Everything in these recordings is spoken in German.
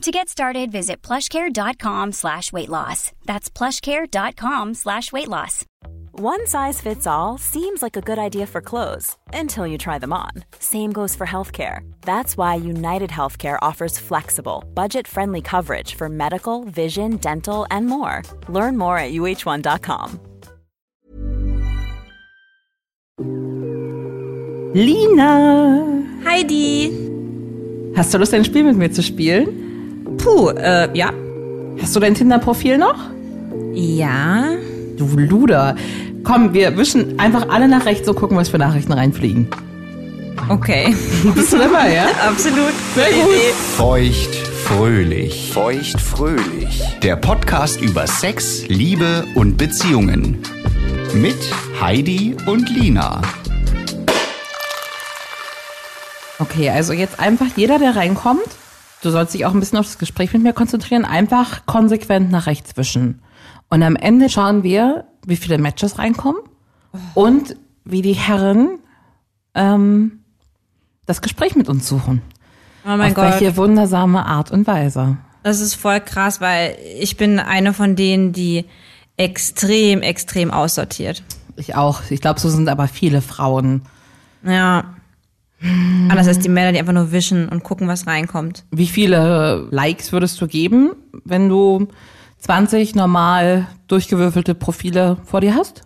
To get started, visit plushcare.com slash weight loss. That's plushcare.com slash weight loss. One size fits all seems like a good idea for clothes until you try them on. Same goes for healthcare. That's why United Healthcare offers flexible, budget friendly coverage for medical, vision, dental, and more. Learn more at uh1.com. Lina! Heidi! Hast du Lust, ein Spiel mit mir zu spielen? Puh, äh, ja. Hast du dein Tinder-Profil noch? Ja. Du Luder. Komm, wir wischen einfach alle nach rechts und gucken, was für Nachrichten reinfliegen. Okay. Bist du dabei, ja? Absolut. Sehr gut. Feucht fröhlich. Feucht fröhlich. Der Podcast über Sex, Liebe und Beziehungen. Mit Heidi und Lina. Okay, also jetzt einfach jeder, der reinkommt, du sollst dich auch ein bisschen auf das Gespräch mit mir konzentrieren, einfach konsequent nach rechts wischen. Und am Ende schauen wir, wie viele Matches reinkommen und wie die Herren ähm, das Gespräch mit uns suchen. Oh mein auf Gott. welche wundersame Art und Weise. Das ist voll krass, weil ich bin eine von denen, die extrem, extrem aussortiert. Ich auch. Ich glaube, so sind aber viele Frauen. Ja. Anders als die Männer, die einfach nur wischen und gucken, was reinkommt. Wie viele Likes würdest du geben, wenn du 20 normal durchgewürfelte Profile vor dir hast?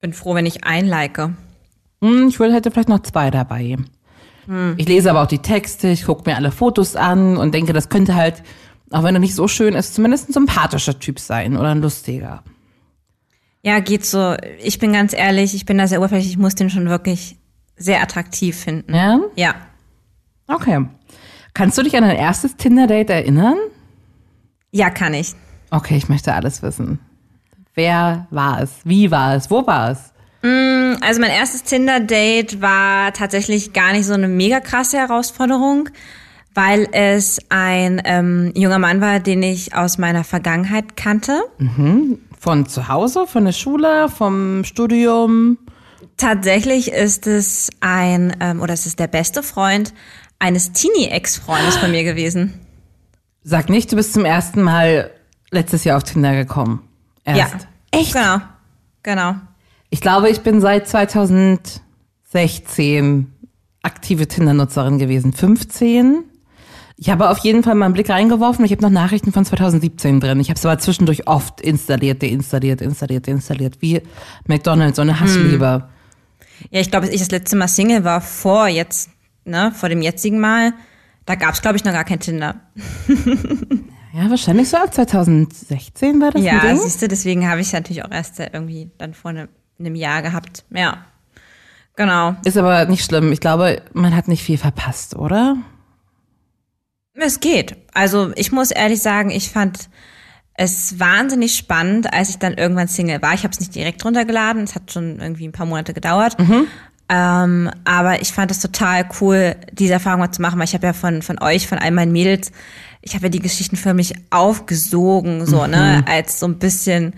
Bin froh, wenn ich einlike. Hm, ich würde hätte vielleicht noch zwei dabei. Ich lese aber auch die Texte, ich gucke mir alle Fotos an und denke, das könnte halt, auch wenn er nicht so schön ist, zumindest ein sympathischer Typ sein oder ein lustiger. Ja, geht so. Ich bin ganz ehrlich, ich bin da sehr oberflächlich, ich muss den schon wirklich sehr attraktiv finden. Ja? Ja. Okay. Kannst du dich an dein erstes Tinder-Date erinnern? Ja, kann ich. Okay, ich möchte alles wissen. Wer war es? Wie war es? Wo war es? Also mein erstes Tinder-Date war tatsächlich gar nicht so eine mega krasse Herausforderung, weil es ein ähm, junger Mann war, den ich aus meiner Vergangenheit kannte. Von zu Hause, von der Schule, vom Studium? Tatsächlich ist es ein, ähm, oder es ist der beste Freund eines Teenie-Ex-Freundes von mir gewesen. Sag nicht, du bist zum ersten Mal letztes Jahr auf Tinder gekommen. Erst. Ja. Echt? Genau. Genau. Ich glaube, ich bin seit 2016 aktive Tinder-Nutzerin gewesen. 15. Ich habe auf jeden Fall mal einen Blick reingeworfen. Ich habe noch Nachrichten von 2017 drin. Ich habe es aber zwischendurch oft installiert, deinstalliert, installiert, deinstalliert. Wie McDonald's, so eine Hassliebe. Ja, ich glaube, als ich das letzte Mal Single war, vor jetzt, ne, vor dem jetzigen Mal, da gab es, glaube ich, noch gar kein Tinder. Ja, wahrscheinlich so ab 2016 war das Ja, siehst du, deswegen habe ich es natürlich auch erst irgendwie dann vor ne, einem Jahr gehabt. Ja. Genau. Ist aber nicht schlimm. Ich glaube, man hat nicht viel verpasst, oder? Es geht. Also ich muss ehrlich sagen, ich fand es wahnsinnig spannend, als ich dann irgendwann Single war. Ich habe es nicht direkt runtergeladen, es hat schon irgendwie ein paar Monate gedauert. Ähm, aber ich fand es total cool, diese Erfahrung mal zu machen, weil ich habe ja von, von euch, von all meinen Mädels, ich habe ja die Geschichten für mich aufgesogen, so, ne, als so ein bisschen,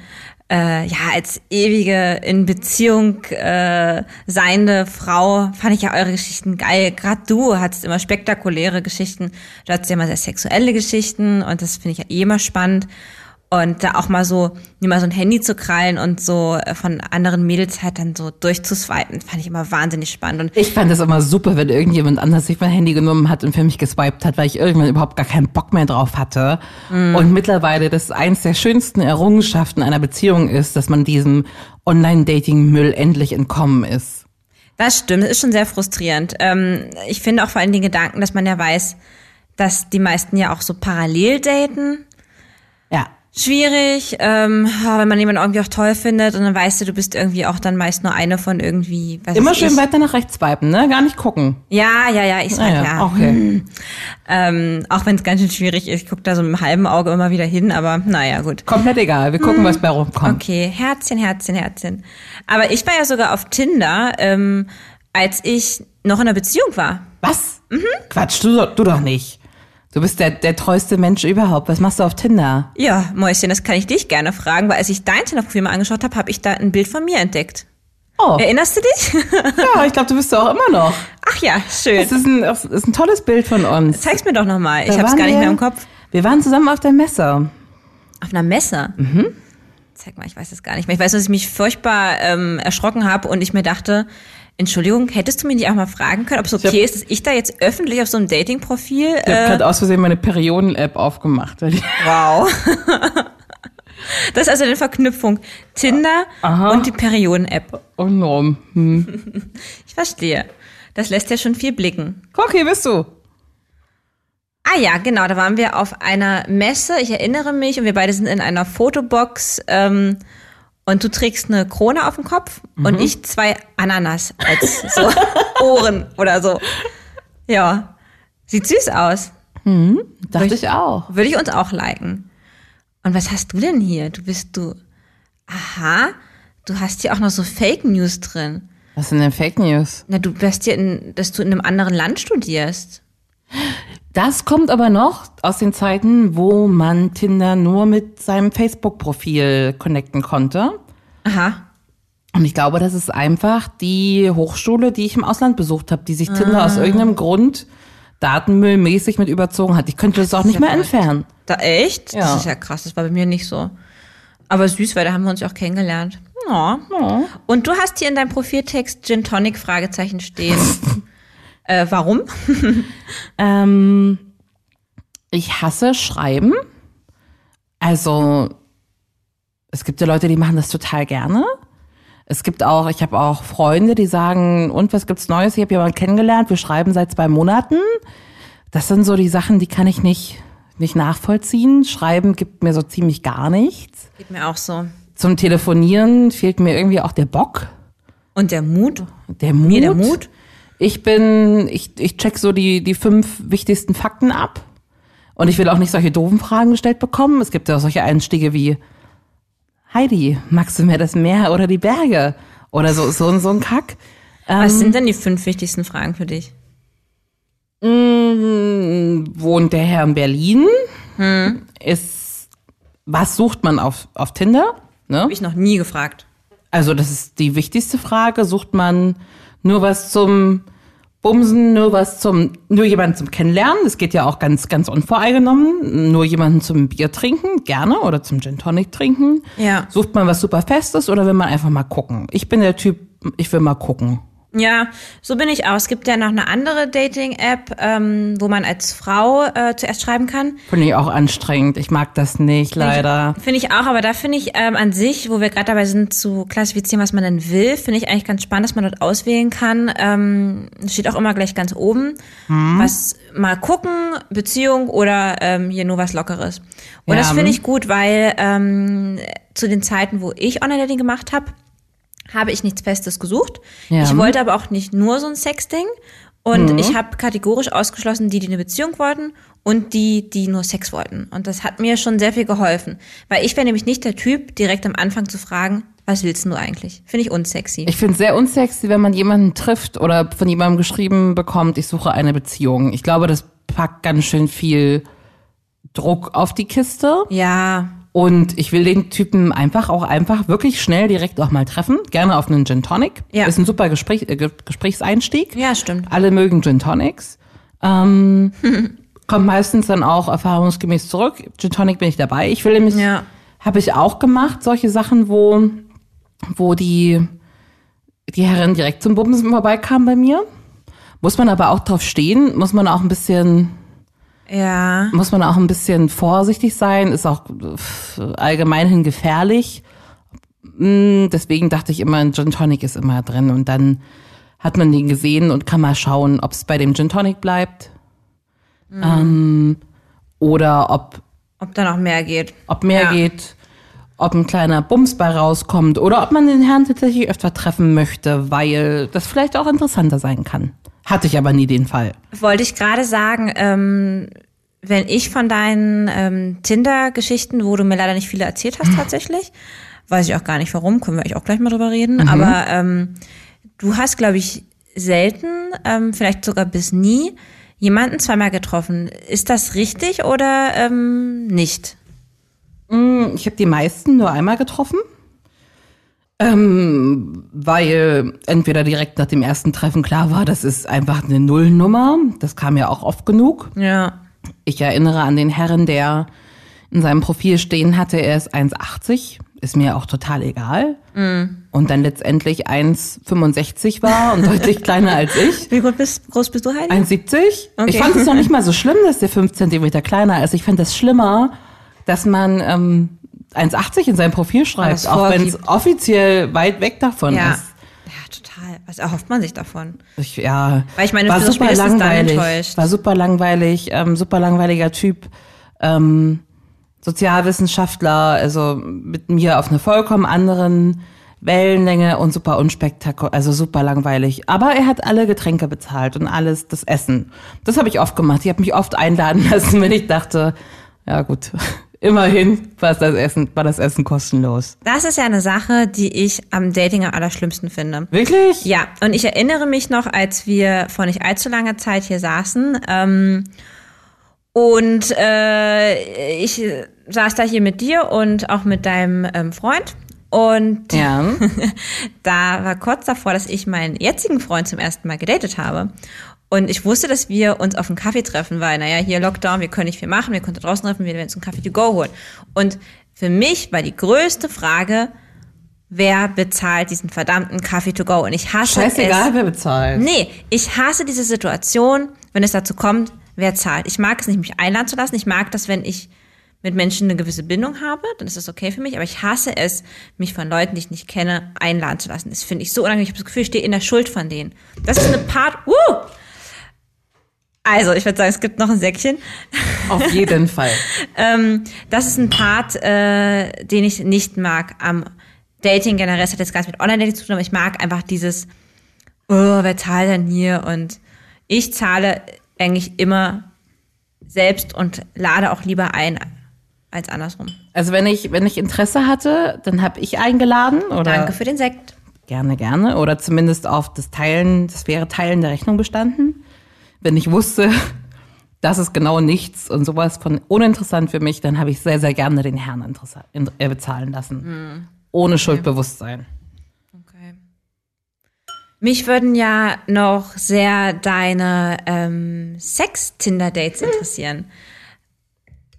äh, ja, als ewige in Beziehung äh, seiende Frau fand ich ja eure Geschichten geil. Gerade du hattest immer spektakuläre Geschichten. Du hattest ja immer sehr sexuelle Geschichten und das finde ich ja eh immer spannend. Und da auch mal so, mir mal so ein Handy zu krallen und so äh, von anderen Mädels halt dann so durchzuswipen, fand ich immer wahnsinnig spannend. Und Ich fand es immer super, wenn irgendjemand anders sich mein Handy genommen hat und für mich geswiped hat, weil ich irgendwann überhaupt gar keinen Bock mehr drauf hatte. Und mittlerweile das eins der schönsten Errungenschaften einer Beziehung ist, dass man diesem Online-Dating-Müll endlich entkommen ist. Das stimmt, das ist schon sehr frustrierend. Ähm, ich finde auch vor allem den Gedanken, dass man ja weiß, dass die meisten ja auch so parallel daten. Ja. Schwierig, ähm, wenn man jemanden irgendwie auch toll findet und dann weißt du, du bist irgendwie auch dann meist nur eine von irgendwie. Was Immer schön ich. weiter nach rechts swipen, ne? Gar nicht gucken. Ja, ja, ja, ich sag Naja, ja. okay. Ähm, auch wenn es ganz schön schwierig ist, ich gucke da so mit einem halben Auge immer wieder hin, aber naja, gut. Komplett egal. Wir gucken, was bei rumkommt. Okay, Herzchen, Herzchen, Herzchen. Aber ich war ja sogar auf Tinder, ähm, als ich noch in einer Beziehung war. Was? Quatsch, du, du doch nicht. Du bist der, der treueste Mensch überhaupt. Was machst du auf Tinder? Ja, Mäuschen, das kann ich dich gerne fragen, weil als ich dein Tinder-Profil mal angeschaut habe, habe ich da ein Bild von mir entdeckt. Oh, Erinnerst du dich? ja, ich glaube, du bist du auch immer noch. Ach ja, schön. Es ist ein, es ist ein tolles Bild von uns. Zeig's mir doch nochmal. Ich hab's waren gar nicht mehr im Kopf. Wir waren zusammen auf der Messe. Auf einer Messe? Mhm. Zeig mal, ich weiß es gar nicht mehr. Ich weiß, dass ich mich furchtbar ähm, erschrocken habe und ich mir dachte, Entschuldigung, hättest du mich nicht auch mal fragen können, ob es okay hab- ist, dass ich da jetzt öffentlich auf so einem Dating-Profil... Ich habe Äh, gerade aus Versehen meine Perioden-App aufgemacht. wow. das ist also eine Verknüpfung. Tinder und die Perioden-App. Oh no. Hm. Ich verstehe. Das lässt ja schon viel blicken. Guck, hier bist du. Ah ja, genau, da waren wir auf einer Messe, ich erinnere mich, und wir beide sind in einer Fotobox ähm, und du trägst eine Krone auf dem Kopf und ich zwei Ananas als so Ohren oder so. Ja, sieht süß aus. Dachte ich auch. Würde ich uns auch liken. Und was hast du denn hier? Du bist du. Aha, du hast hier auch noch so Fake News drin. Was sind denn Fake News? Na, du bist hier in, dass du in einem anderen Land studierst. Das kommt aber noch aus den Zeiten, wo man Tinder nur mit seinem Facebook-Profil connecten konnte. Aha. Und ich glaube, das ist einfach die Hochschule, die ich im Ausland besucht habe, die sich Tinder aus irgendeinem Grund datenmüllmäßig mit überzogen hat. Ich könnte das auch nicht mehr entfernen. Da echt? Ja. Das ist ja krass, das war bei mir nicht so. Aber süß, weil da haben wir uns ja auch kennengelernt. Ja. Und du hast hier in deinem Profiltext Gin Tonic Fragezeichen stehen. äh, warum? Ähm, ich hasse Schreiben. Also, es gibt ja Leute, die machen das total gerne. Es gibt auch, ich habe auch Freunde, die sagen, und was gibt's Neues? Ich habe jemanden kennengelernt, wir schreiben seit zwei Monaten. Das sind so die Sachen, die kann ich nicht, nicht nachvollziehen. Schreiben gibt mir so ziemlich gar nichts. Geht mir auch so. Zum Telefonieren fehlt mir irgendwie auch der Bock, Und der Mut? der Mut. Mir der Mut? Ich bin, ich, ich check so die, die fünf wichtigsten Fakten ab. Und ich will auch nicht solche doofen Fragen gestellt bekommen. Es gibt ja auch solche Einstiege wie, Heidi, magst du mehr das Meer oder die Berge? Oder so, so, so ein Kack. Was sind denn die fünf wichtigsten Fragen für dich? Wohnt der Herr in Berlin? Ist, was sucht man auf, auf Tinder? Ne? Habe ich noch nie gefragt. Also das ist die wichtigste Frage. Sucht man nur was zum Bumsen, nur was zum, nur jemanden zum Kennenlernen? Das geht ja auch ganz, ganz unvoreingenommen. Nur jemanden zum Bier trinken, gerne, oder zum Gin Tonic trinken. Ja. Sucht man was super Festes oder will man einfach mal gucken? Ich bin der Typ, ich will mal gucken. Ja, so bin ich auch. Es gibt ja noch eine andere Dating-App, ähm, wo man als Frau äh, zuerst schreiben kann. Finde ich auch anstrengend. Ich mag das nicht, leider. Finde ich auch, aber da finde ich ähm, an sich, wo wir gerade dabei sind zu klassifizieren, was man denn will, finde ich eigentlich ganz spannend, dass man dort auswählen kann. Ähm, steht auch immer gleich ganz oben. Was mal gucken, Beziehung oder ähm, hier nur was Lockeres. Und Ja. das finde ich gut, weil ähm, zu den Zeiten, wo ich Online-Dating gemacht habe, habe ich nichts Festes gesucht. Ja. Ich wollte aber auch nicht nur so ein Sexding. Und ich habe kategorisch ausgeschlossen, die, die eine Beziehung wollten und die, die nur Sex wollten. Und das hat mir schon sehr viel geholfen. Weil ich wäre nämlich nicht der Typ, direkt am Anfang zu fragen, was willst du eigentlich? Finde ich unsexy. Ich finde es sehr unsexy, wenn man jemanden trifft oder von jemandem geschrieben bekommt, ich suche eine Beziehung. Ich glaube, das packt ganz schön viel Druck auf die Kiste. ja, Und ich will den Typen einfach auch einfach wirklich schnell direkt auch mal treffen. Gerne auf einen Gin Tonic. Ja. Ist ein super Gespräch, äh, Ge- Gesprächseinstieg. ja, stimmt. Alle mögen Gin Tonics. Ähm, kommt meistens dann auch erfahrungsgemäß zurück. Gin Tonic bin ich dabei. Ich will nämlich Ja. Habe ich auch gemacht, solche Sachen, wo, wo die, die Herren direkt zum Bumsen vorbeikamen bei mir. Muss man aber auch drauf stehen, muss man auch ein bisschen, Ja. muss man auch ein bisschen vorsichtig sein, ist auch allgemeinhin gefährlich. Mm, Deswegen dachte ich immer, ein Gin Tonic ist immer drin und dann hat man den gesehen und kann mal schauen, ob es bei dem Gin Tonic bleibt. Ähm, oder ob, Ob da noch mehr geht. ob mehr Ja. geht, ob ein kleiner Bums bei rauskommt oder ob man den Herrn tatsächlich öfter treffen möchte, weil das vielleicht auch interessanter sein kann. Hatte ich aber nie den Fall. Wollte ich gerade sagen, ähm, wenn ich von deinen ähm, Tinder-Geschichten, wo du mir leider nicht viele erzählt hast tatsächlich, weiß ich auch gar nicht warum, können wir eigentlich auch gleich mal drüber reden, aber ähm, du hast, glaube ich, selten, ähm, vielleicht sogar bis nie, jemanden zweimal getroffen. Ist das richtig oder ähm, nicht? Ich habe die meisten nur einmal getroffen. Ähm, weil entweder direkt nach dem ersten Treffen klar war, das ist einfach eine Nullnummer. Das kam ja auch oft genug. Ja. Ich erinnere an den Herren, der in seinem Profil stehen hatte, er ist 1,80. Ist mir auch total egal. Und dann letztendlich 1,65 war und deutlich kleiner als ich. Wie groß bist, groß bist du, Heidi? 1,70? Okay. Ich fand es noch nicht mal so schlimm, dass der 5 Zentimeter kleiner ist. Ich fand das schlimmer, dass man ähm, 1,80 in seinem Profil schreibt, auch wenn es offiziell weit weg davon ja. ist. Ja, total. Was erhofft man sich davon? Ich, ja, Weil ich meine, war super dann langweilig. War super langweilig, ähm, super langweiliger Typ. Ähm, Sozialwissenschaftler, also mit mir auf einer vollkommen anderen Wellenlänge und super unspektakulär, also super langweilig. Aber er hat alle Getränke bezahlt und alles das Essen. Das habe ich oft gemacht. Ich habe mich oft einladen lassen, wenn ich dachte, ja gut, immerhin war das Essen, war das Essen kostenlos. Das ist ja eine Sache, die ich am Dating am allerschlimmsten finde. Wirklich? Ja, und ich erinnere mich noch, als wir vor nicht allzu langer Zeit hier saßen ähm, und äh, ich saß da hier mit dir und auch mit deinem ähm, Freund und Ja. da war kurz davor, dass ich meinen jetzigen Freund zum ersten Mal gedatet habe. Und ich wusste, dass wir uns auf einen Kaffee treffen, weil, naja, hier Lockdown, wir können nicht viel machen, wir können draußen treffen, wir werden uns einen Kaffee to go holen. Und für mich war die größte Frage, wer bezahlt diesen verdammten Kaffee to go? Und ich hasse Scheißegal, es. wer bezahlt. Nee, ich hasse diese Situation, wenn es dazu kommt, wer zahlt. Ich mag es nicht, mich einladen zu lassen. Ich mag das, wenn ich mit Menschen eine gewisse Bindung habe, dann ist das okay für mich. Aber ich hasse es, mich von Leuten, die ich nicht kenne, einladen zu lassen. Das finde ich so unangenehm. Ich habe das Gefühl, ich stehe in der Schuld von denen. Das ist eine Part. Uh! Also, ich würde sagen, es gibt noch ein Säckchen. Auf jeden Fall. Ähm, das ist ein Part, äh, den ich nicht mag am Dating generell. Das hat jetzt gar nichts mit Online-Dating zu tun, aber ich mag einfach dieses, oh, wer zahlt denn hier? Und ich zahle eigentlich immer selbst und lade auch lieber ein als andersrum. Also wenn ich, wenn ich Interesse hatte, dann habe ich eingeladen oder Danke für den Sekt. gerne, gerne. Oder zumindest auf das Teilen, das wäre Teilen der Rechnung bestanden. Wenn ich wusste, das ist genau nichts und sowas von uninteressant für mich, dann habe ich sehr, sehr gerne den Herrn äh, bezahlen lassen. Ohne Schuldbewusstsein. Okay. Mich würden ja noch sehr deine ähm, Sex-Tinder-Dates interessieren.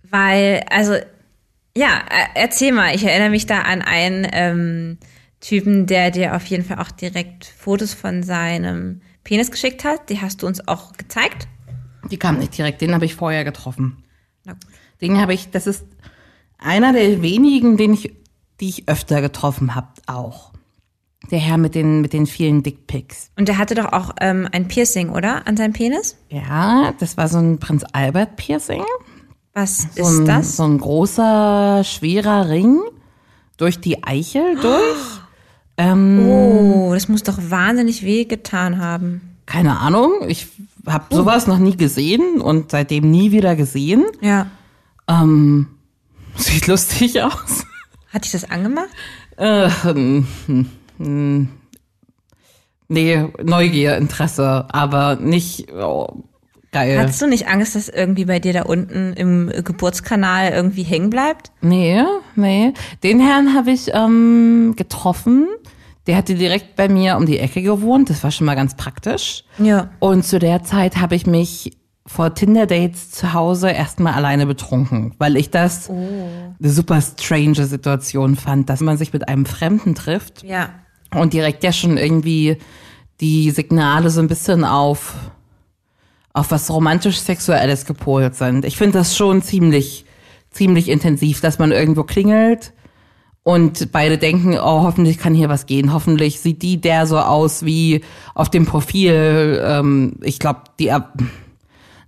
Weil, also, ja, äh, erzähl mal. Ich erinnere mich da an einen ähm, Typen, der dir auf jeden Fall auch direkt Fotos von seinem Penis geschickt hat. Die hast du uns auch gezeigt. Die kam nicht direkt, den habe ich vorher getroffen. Na gut. Den habe ich, das ist einer der wenigen, den ich, die ich öfter getroffen habe, auch. Der Herr mit den, mit den vielen Dickpics. Und der hatte doch auch ähm, ein Piercing, oder? An seinem Penis? Ja, das war so ein Prinz Albert Piercing. Was So ist ein, das? So ein großer, schwerer Ring durch die Eichel durch. Ähm, Oh, das muss doch wahnsinnig weh getan haben. keine Ahnung, ich habe sowas noch nie gesehen und seitdem nie wieder gesehen. Ja. Ähm, sieht lustig aus. Hat dich das angemacht? Äh, nee, Neugier, Interesse, aber nicht oh, geil. Hattest du nicht Angst, dass irgendwie bei dir da unten im Geburtskanal irgendwie hängen bleibt? Nee, nee. Den Herrn habe ich ähm, getroffen. Der hatte direkt bei mir um die Ecke gewohnt. Das war schon mal ganz praktisch. Ja. Und zu der Zeit habe ich mich vor Tinder-Dates zu Hause erstmal alleine betrunken, weil ich das eine super strange Situation fand, dass man sich mit einem Fremden trifft Ja. und direkt ja schon irgendwie die Signale so ein bisschen auf, auf was romantisch-sexuelles gepolt sind. Ich finde das schon ziemlich, ziemlich intensiv, dass man irgendwo klingelt und beide denken, oh, hoffentlich kann hier was gehen. Hoffentlich sieht die der so aus wie auf dem Profil. Ähm, ich glaube, die, Er-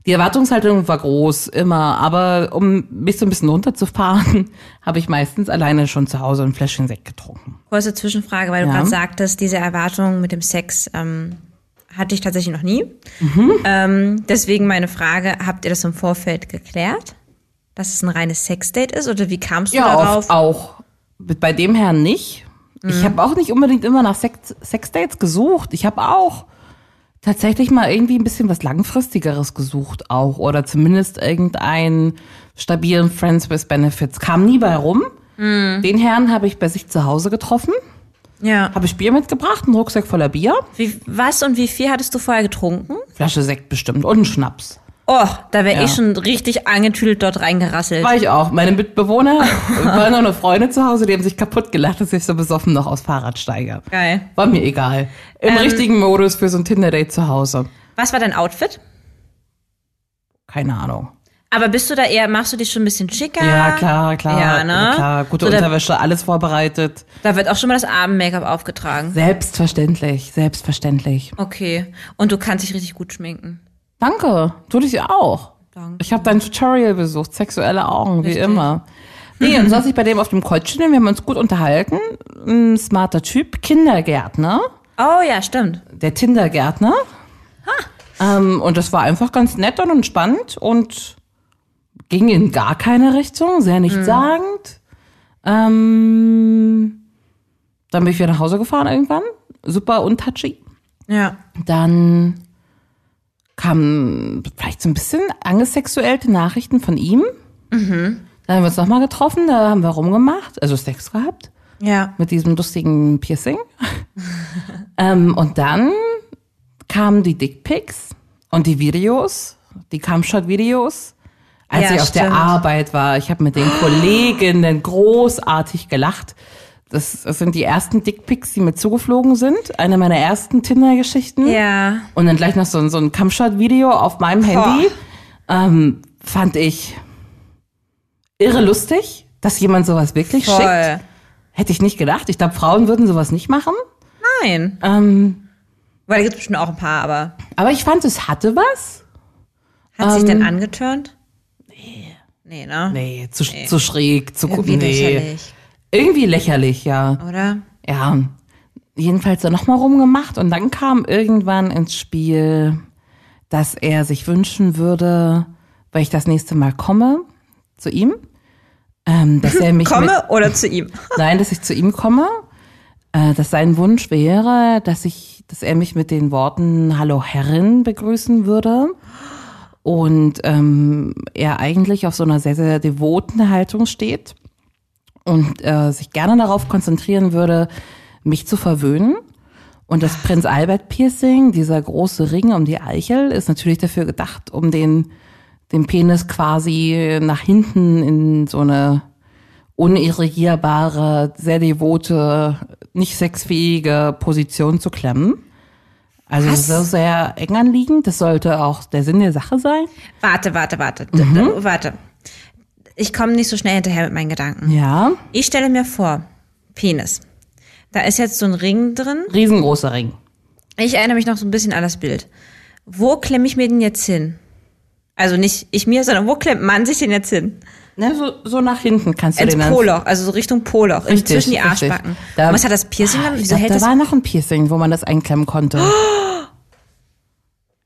die Erwartungshaltung war groß, immer. Aber um mich so ein bisschen runterzufahren, habe ich meistens alleine schon zu Hause ein Fläschchen Sekt getrunken. Kurze Zwischenfrage, weil du Ja. gerade sagtest, diese Erwartung mit dem Sex ähm, hatte ich tatsächlich noch nie. Mhm. Ähm, deswegen meine Frage, habt ihr das im Vorfeld geklärt? Dass es ein reines Sexdate ist? Oder wie kamst du Ja, darauf? oft auch. Bei dem Herrn nicht. Ich habe auch nicht unbedingt immer nach Sex Sexdates gesucht. Ich habe auch tatsächlich mal irgendwie ein bisschen was langfristigeres gesucht auch oder zumindest irgendeinen stabilen Friends with Benefits. Kam nie bei rum. Den Herrn habe ich bei sich zu Hause getroffen, Ja. habe ich Bier mitgebracht, einen Rucksack voller Bier, Wie, was und wie viel hattest du vorher getrunken? Flasche Sekt bestimmt und einen Schnaps. Oh, da wäre Ja. ich schon richtig angetüdelt dort reingerasselt. War ich auch. Meine Mitbewohner waren noch eine Freunde zu Hause, die haben sich kaputt gelacht, dass ich so besoffen noch aus Fahrrad steige. Geil. War mir egal. Im Ähm, richtigen Modus für so ein Tinder-Date zu Hause. Was war dein Outfit? Keine Ahnung. Aber bist du da eher, machst du dich schon ein bisschen schicker? Ja, klar, klar. Ja, ne? Ja, klar. Gute So, da- Unterwäsche, alles vorbereitet. Da wird auch schon mal das Abend-Make-up aufgetragen. Selbstverständlich, selbstverständlich. Okay. Und du kannst dich richtig gut schminken. Danke. Tu dich auch. Danke. Ich habe dein Tutorial besucht, sexuelle Augen, wie Richtig. immer. Nee, und saß ich bei dem auf dem Kreuzchen, wir haben uns gut unterhalten. Ein smarter Typ, Kindergärtner. Oh ja, stimmt. der Tindergärtner. Ähm, und das war einfach ganz nett und entspannt und ging in gar keine Richtung, sehr nichtssagend. Ähm, dann bin ich wieder nach Hause gefahren irgendwann. Super untouchy. Ja. Dann kamen vielleicht so ein bisschen angesexuellte Nachrichten von ihm. Dann haben wir uns nochmal getroffen, da haben wir rumgemacht, also Sex gehabt Ja. mit diesem lustigen Piercing. ähm, und dann kamen die Dickpics und die Videos, die Camshot-Videos. Als Ja, ich auf der stimmt. Arbeit war, ich habe mit den Kolleginnen großartig gelacht. Das, das sind die ersten Dickpics, die mir zugeflogen sind. Eine meiner ersten Tinder-Geschichten. Ja. Und dann gleich noch so, ein- so ein Camshot-Video auf meinem Handy. Ähm, fand ich irre lustig, dass jemand sowas wirklich schickt. Voll. Hätte ich nicht gedacht. Ich glaube, Frauen würden sowas nicht machen. Nein. Ähm, Weil da gibt es bestimmt auch ein paar, aber aber ich fand, es hatte was. hat sich Ähm, denn angeturnt? Nee. Nee, ne? Nee, zu, zu schräg, zu Irgendwie nee. lächerlich, Irgendwie lächerlich, ja. oder? Ja. Jedenfalls dann nochmal rumgemacht und dann kam irgendwann ins Spiel, dass er sich wünschen würde, weil ich das nächste Mal komme zu ihm, ähm, dass er mich mit, Komme oder zu ihm? Nein, dass ich zu ihm komme. Äh, dass sein Wunsch wäre, dass ich, dass er mich mit den Worten Hallo Herrin begrüßen würde. Und ähm, er eigentlich auf so einer sehr, sehr devoten Haltung steht und äh, sich gerne darauf konzentrieren würde, mich zu verwöhnen. Und das Prinz Albert Piercing, dieser große Ring um die Eichel, ist natürlich dafür gedacht, um den, den Penis quasi nach hinten in so eine unirrigierbare, sehr devote, nicht sexfähige Position zu klemmen. Also Was? so sehr eng anliegend. Das sollte auch der Sinn der Sache sein. Warte, warte, warte. Mhm. Warte. Ich komme nicht so schnell hinterher mit meinen Gedanken. Ja, Ich stelle mir vor, Penis. Da ist jetzt so ein Ring drin. riesengroßer Ring. Ich erinnere mich noch so ein bisschen an das Bild. Wo klemme ich mir den jetzt hin? Also nicht ich mir, sondern wo klemmt man sich den jetzt hin? Ne, so, so nach hinten kannst du Ins den dann- Poloch, also so Richtung Poloch, Richtig, zwischen die richtig. Arschbacken. Da- Und was hat das Piercing dann? Ich Wieso glaub, hält da das? war noch ein Piercing, wo man das einklemmen konnte.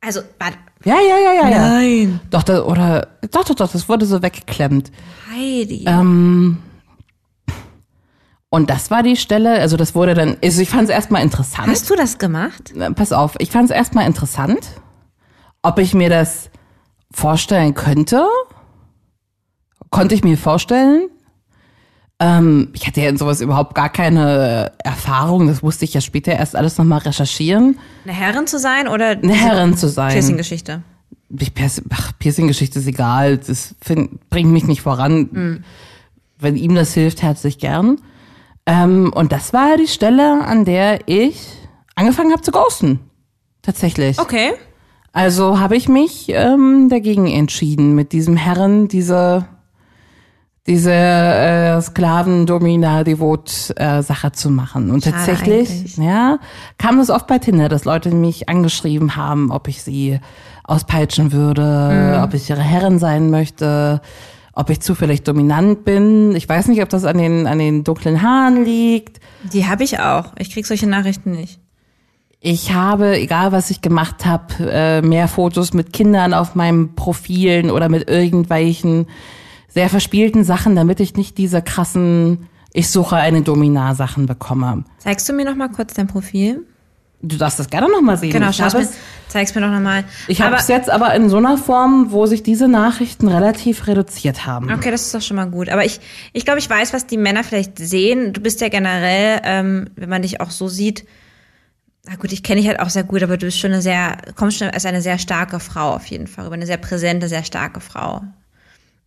Also, warte. Ja, ja, ja, ja, ja. Nein. Doch, da, oder, doch, doch, doch, das wurde so weggeklemmt. Heidi. Ähm, und das war die Stelle, also das wurde dann, also ich fand es erstmal interessant. Hast du das gemacht? Na, Pass auf, ich fand es erstmal interessant, ob ich mir das vorstellen könnte. Konnte ich mir vorstellen. Ähm, ich hatte ja in sowas überhaupt gar keine Erfahrung. Das musste ich ja später erst alles nochmal recherchieren. Eine Herrin zu sein oder Eine Herrin zu sein. Piercing-Geschichte? Piercing-Geschichte ist egal, das find, bringt mich nicht voran. Wenn ihm das hilft, herzlich gern. Ähm, und das war die Stelle, an der ich angefangen habe zu ghosten. Tatsächlich. Okay. Also habe ich mich ähm, dagegen entschieden, mit diesem Herren diese diese äh, Sklaven-Domina-Devot-Sache zu machen. Und Schade tatsächlich, eigentlich. ja, kam es oft bei Tinder, dass Leute mich angeschrieben haben, ob ich sie auspeitschen würde, Mhm. ob ich ihre Herrin sein möchte, ob ich zufällig dominant bin. Ich weiß nicht, ob das an den, an den dunklen Haaren liegt. Die habe ich auch. Ich krieg solche Nachrichten nicht. Ich habe, egal was ich gemacht habe, äh, mehr Fotos mit Kindern auf meinen Profilen oder mit irgendwelchen sehr verspielten Sachen, damit ich nicht diese krassen, ich suche eine Dominar-Sachen bekomme. Zeigst du mir noch mal kurz dein Profil? Du darfst das gerne nochmal sehen. Genau, habe mir, es, zeig's mir doch noch mal. ich habe es jetzt aber in so einer Form, wo sich diese Nachrichten relativ reduziert haben. Okay, das ist doch schon mal gut. Aber ich, ich glaube, ich weiß, was die Männer vielleicht sehen. Du bist ja generell, ähm, wenn man dich auch so sieht, na gut, ich kenne dich halt auch sehr gut, aber du bist schon eine sehr, kommst schon als eine sehr starke Frau auf jeden Fall, über eine sehr präsente, sehr starke Frau.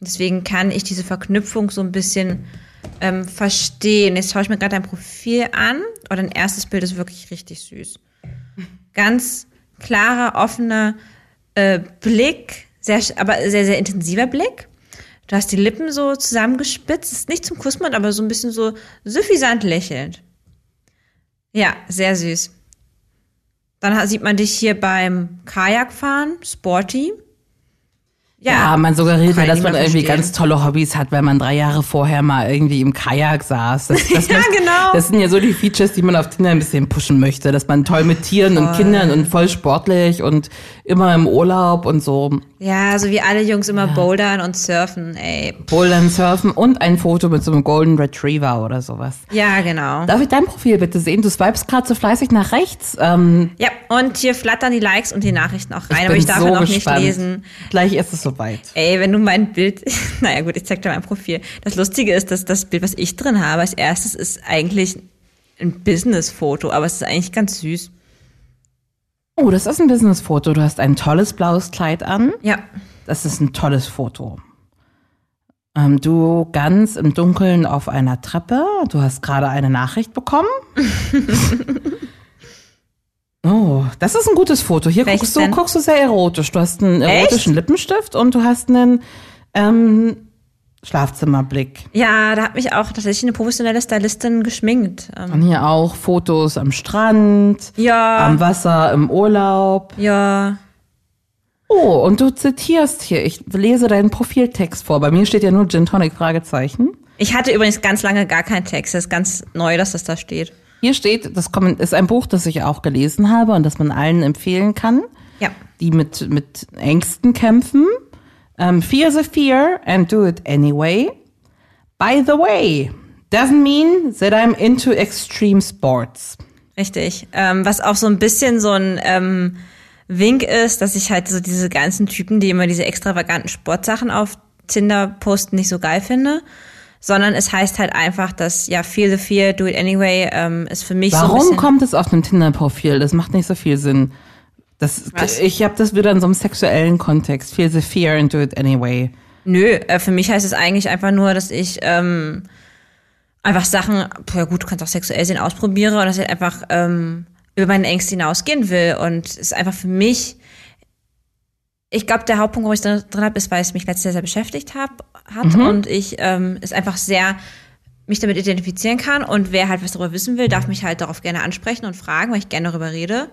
Deswegen kann ich diese Verknüpfung so ein bisschen ähm, verstehen. Jetzt schaue ich mir gerade dein Profil an. Oh, dein erstes Bild ist wirklich richtig süß. Ganz klarer, offener äh, Blick, sehr, aber sehr, sehr intensiver Blick. Du hast die Lippen so zusammengespitzt, ist nicht zum Kussmund, aber so ein bisschen so suffisant lächelnd. Ja, sehr süß. Dann sieht man dich hier beim Kajakfahren, sporty. Ja, man suggeriert ja, dass man irgendwie verstehen. ganz tolle Hobbys hat, wenn man drei Jahre vorher mal irgendwie im Kajak saß. Das, das Ja, genau. Das sind ja so die Features, die man auf Tinder ein bisschen pushen möchte, dass man toll mit Tieren und Kindern und voll sportlich und immer im Urlaub und so Ja, so wie alle Jungs immer bouldern und surfen, ey. Bouldern, Surfen und ein Foto mit so einem Golden Retriever oder sowas. Ja, genau. Darf ich dein Profil bitte sehen? Du swipest gerade so fleißig nach rechts. Ähm, Ja, und hier flattern die Likes und die Nachrichten auch rein, ich aber ich darf so ja noch gespannt. nicht lesen. Gleich ist es soweit. Ey, wenn du mein Bild, naja gut, ich zeig dir mein Profil. Das Lustige ist, dass das Bild, was ich drin habe, als erstes ist eigentlich ein Business-Foto, aber es ist eigentlich ganz süß. Oh, das ist ein Businessfoto. Du hast ein tolles blaues Kleid an. Ja, Das ist ein tolles Foto. Ähm, du ganz im Dunkeln auf einer Treppe. Du hast gerade eine Nachricht bekommen. oh, das ist ein gutes Foto. Hier Welches guckst du, denn? guckst du sehr erotisch. Du hast einen Echt? erotischen Lippenstift und du hast einen ähm, Schlafzimmerblick. ja, da hat mich auch tatsächlich eine professionelle Stylistin geschminkt. Ähm, Und hier auch Fotos am Strand, ja, am Wasser, im Urlaub. ja, Oh, und du zitierst hier. Ich lese deinen Profiltext vor. Bei mir steht ja nur Gin Tonic Fragezeichen. Ich hatte übrigens ganz lange gar keinen Text. Das ist ganz neu, dass das da steht. Hier steht, das ist ein Buch, das ich auch gelesen habe und das man allen empfehlen kann, Ja. die mit, mit Ängsten kämpfen. Um, fear the fear and do it anyway. By the way, doesn't mean that I'm into extreme sports. Richtig. Ähm, was auch so ein bisschen so ein ähm, Wink ist, dass ich halt so diese ganzen Typen, die immer diese extravaganten Sportsachen auf Tinder posten, nicht so geil finde. Sondern es heißt halt einfach, dass ja, feel the fear, do it anyway, ähm, ist für mich so ein Warum kommt es auf einem Tinder-Profil? Das macht nicht so viel Sinn. Das, Was? ich habe das wieder in so einem sexuellen Kontext. Feel the fear and do it anyway. Nö, äh, für mich heißt es eigentlich einfach nur, dass ich ähm, einfach Sachen, ja gut, du kannst auch sexuell sehen, ausprobiere und dass ich einfach ähm, über meine Ängste hinausgehen will. Und es ist einfach für mich, ich glaube, der Hauptpunkt, warum ich da drin habe, ist, weil es mich ganz sehr, sehr beschäftigt hab, hat und ich ähm, es einfach sehr mich damit identifizieren kann und wer halt was darüber wissen will, darf mich halt darauf gerne ansprechen und fragen, weil ich gerne darüber rede.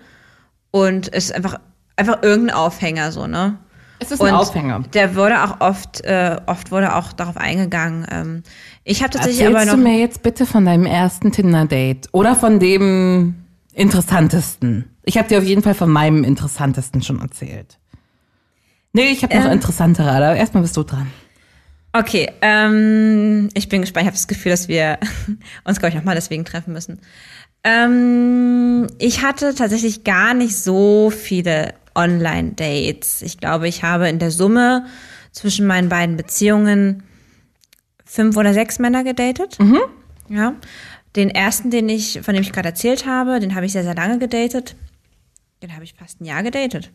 Und es ist einfach, einfach irgendein Aufhänger so, ne? Es ist Und ein Aufhänger. Der wurde auch oft, äh, oft wurde auch darauf eingegangen. Ähm, ich habe tatsächlich Erzählst aber du noch. mir jetzt bitte von deinem ersten Tinder-Date oder von dem interessantesten? Ich habe dir auf jeden Fall von meinem interessantesten schon erzählt. Nee, ich habe noch Ähm. interessantere, aber erstmal bist du dran. Okay, ähm, ich bin gespannt. Ich habe das Gefühl, dass wir uns, glaube ich, nochmal deswegen treffen müssen. Ähm, ich hatte tatsächlich gar nicht so viele Online-Dates. Ich glaube, ich habe in der Summe zwischen meinen beiden Beziehungen fünf oder sechs Männer gedatet. Ja. Den ersten, den ich, von dem ich gerade erzählt habe, den habe ich sehr, sehr lange gedatet. Den habe ich fast ein Jahr gedatet.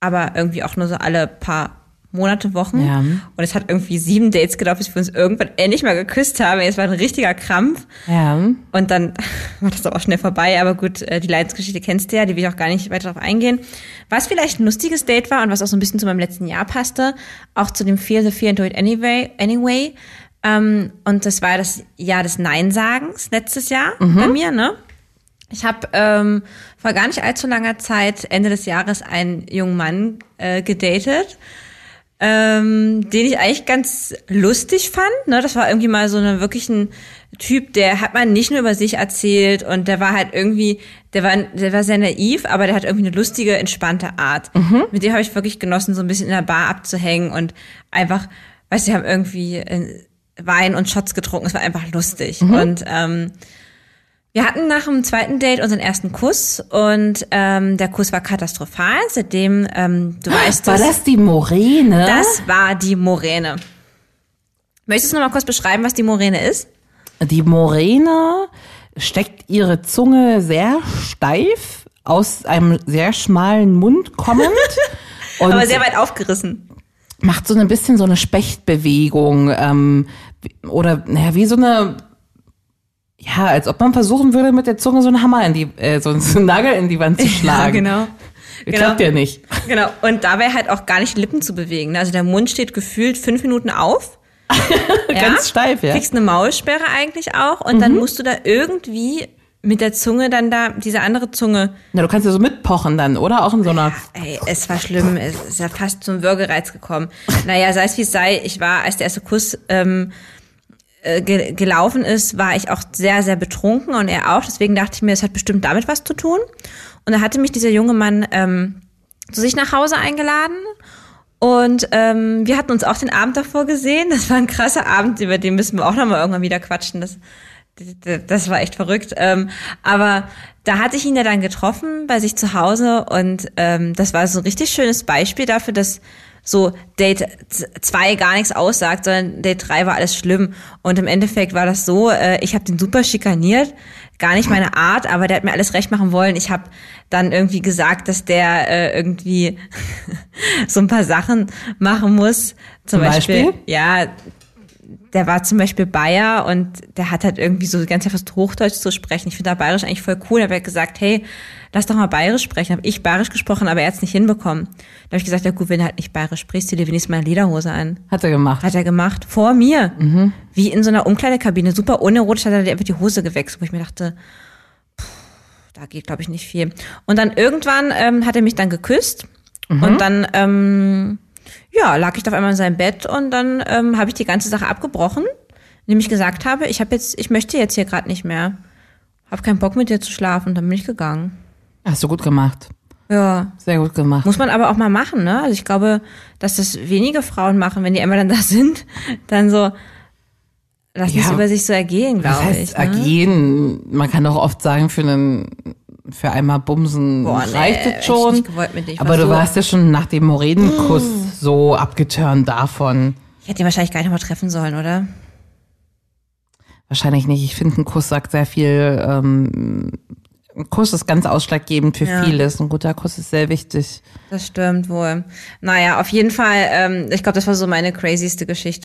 aber irgendwie auch nur so alle paar Monate, Wochen. Ja. Und es hat irgendwie sieben Dates gedauert, bis wir uns irgendwann endlich mal geküsst haben. Es war ein richtiger Krampf. Ja. Und dann war das auch schnell vorbei. Aber gut, äh, die Leidensgeschichte kennst du ja, die will ich auch gar nicht weiter darauf eingehen. Was vielleicht ein lustiges Date war und was auch so ein bisschen zu meinem letzten Jahr passte, auch zu dem Feel the Fear and Do It Anyway, anyway ähm, und das war das Jahr des Nein-Sagens letztes Jahr bei mir, ne? Ich habe ähm, vor gar nicht allzu langer Zeit, Ende des Jahres, einen jungen Mann äh, gedatet, ähm, den ich eigentlich ganz lustig fand. Ne? Das war irgendwie mal so eine wirklich ein Typ, der hat man nicht nur über sich erzählt und der war halt irgendwie, der war, der war sehr naiv, aber der hat irgendwie eine lustige, entspannte Art. Mit dem habe ich wirklich genossen, so ein bisschen in der Bar abzuhängen und einfach, weißt du, haben irgendwie äh, Wein und Shots getrunken. Es war einfach lustig und ähm, wir hatten nach dem zweiten Date unseren ersten Kuss und ähm, der Kuss war katastrophal. Seitdem, ähm, du weißt War es, das die Moräne? das war die Moräne. Möchtest du noch mal kurz beschreiben, was die Moräne ist? Die Moräne steckt ihre Zunge sehr steif aus einem sehr schmalen Mund kommend Aber sehr weit aufgerissen. macht so ein bisschen so eine Spechtbewegung ähm, oder naja, wie so eine ja, als ob man versuchen würde, mit der Zunge so einen Hammer in die, äh, so einen Nagel in die Wand zu schlagen. Ja, genau. Klappt ja nicht. Genau. Und dabei halt auch gar nicht Lippen zu bewegen. ne? Also der Mund steht gefühlt fünf Minuten auf. Ganz steif, ja. Mhm. Kriegst eine Maulsperre eigentlich auch. Und dann musst du da irgendwie mit der Zunge dann da, diese andere Zunge. Na, du kannst ja so mitpochen dann, oder? Auch in so einer. Ey, es war schlimm. Es ist ja fast zum Würgereiz gekommen. Naja, sei es wie es sei. Ich war, als der erste Kuss ähm, äh, ge gelaufen ist, war ich auch sehr, sehr betrunken und er auch. Deswegen dachte ich mir, es hat bestimmt damit was zu tun. Und da hatte mich dieser junge Mann ähm, zu sich nach Hause eingeladen. Und ähm, wir hatten uns auch den Abend davor gesehen. Das war ein krasser Abend, über den müssen wir auch nochmal irgendwann wieder quatschen. Das, das war echt verrückt. Ähm, aber da hatte ich ihn ja dann getroffen bei sich zu Hause und ähm, das war so ein richtig schönes Beispiel dafür, dass so Date 2 gar nichts aussagt, sondern Date 3 war alles schlimm. Und im Endeffekt war das so, äh, ich habe den super schikaniert, gar nicht meine Art, aber der hat mir alles recht machen wollen. Ich habe dann irgendwie gesagt, dass der äh, irgendwie so ein paar Sachen machen muss. Zum, Zum Beispiel, Beispiel? ja, der war zum Beispiel Bayer und der hat halt irgendwie so ganz fast Hochdeutsch zu sprechen. Ich finde da Bayerisch eigentlich voll cool. Da habe ich gesagt, hey, lass doch mal Bayerisch sprechen. Habe ich Bayerisch gesprochen, aber er hat es nicht hinbekommen. Da habe ich gesagt, ja gut, wenn du halt nicht Bayerisch sprichst, zieh dir wenigstens mal eine Lederhose an. Hat er gemacht. Hat er gemacht. Vor mir. Wie in so einer Umkleidekabine. Super unerotisch hat er einfach die Hose gewechselt, wo ich mir dachte, pff, da geht, glaube ich, nicht viel. Und dann irgendwann ähm, hat er mich dann geküsst. Und dann, ähm, ja, lag ich auf einmal in seinem Bett und dann ähm, habe ich die ganze Sache abgebrochen, indem ich gesagt habe, ich habe jetzt, ich möchte jetzt hier gerade nicht mehr. Hab keinen Bock mit dir zu schlafen und dann bin ich gegangen. Hast du gut gemacht. Ja, Sehr gut gemacht. muss man aber auch mal machen, ne? Also ich glaube, dass das wenige Frauen machen, wenn die einmal dann da sind, dann so lassen es Ja. über sich so ergehen, glaube ich. Ne? ergehen? Man kann doch oft sagen, für einen für einmal Bumsen Boah, nee, reicht hätte es ich schon. nicht gewollt mit. Ich Aber du so- warst ja schon nach dem Morädenkuss so abgeturnt davon. Ich hätte ihn wahrscheinlich gar nicht mal treffen sollen, oder? Wahrscheinlich nicht. Ich finde, ein Kuss sagt sehr viel. Ähm, ein Kuss ist ganz ausschlaggebend für Ja. vieles. Ein guter Kuss ist sehr wichtig. Das stimmt wohl. Naja, auf jeden Fall, ähm, ich glaube, das war so meine crazyste Geschichte.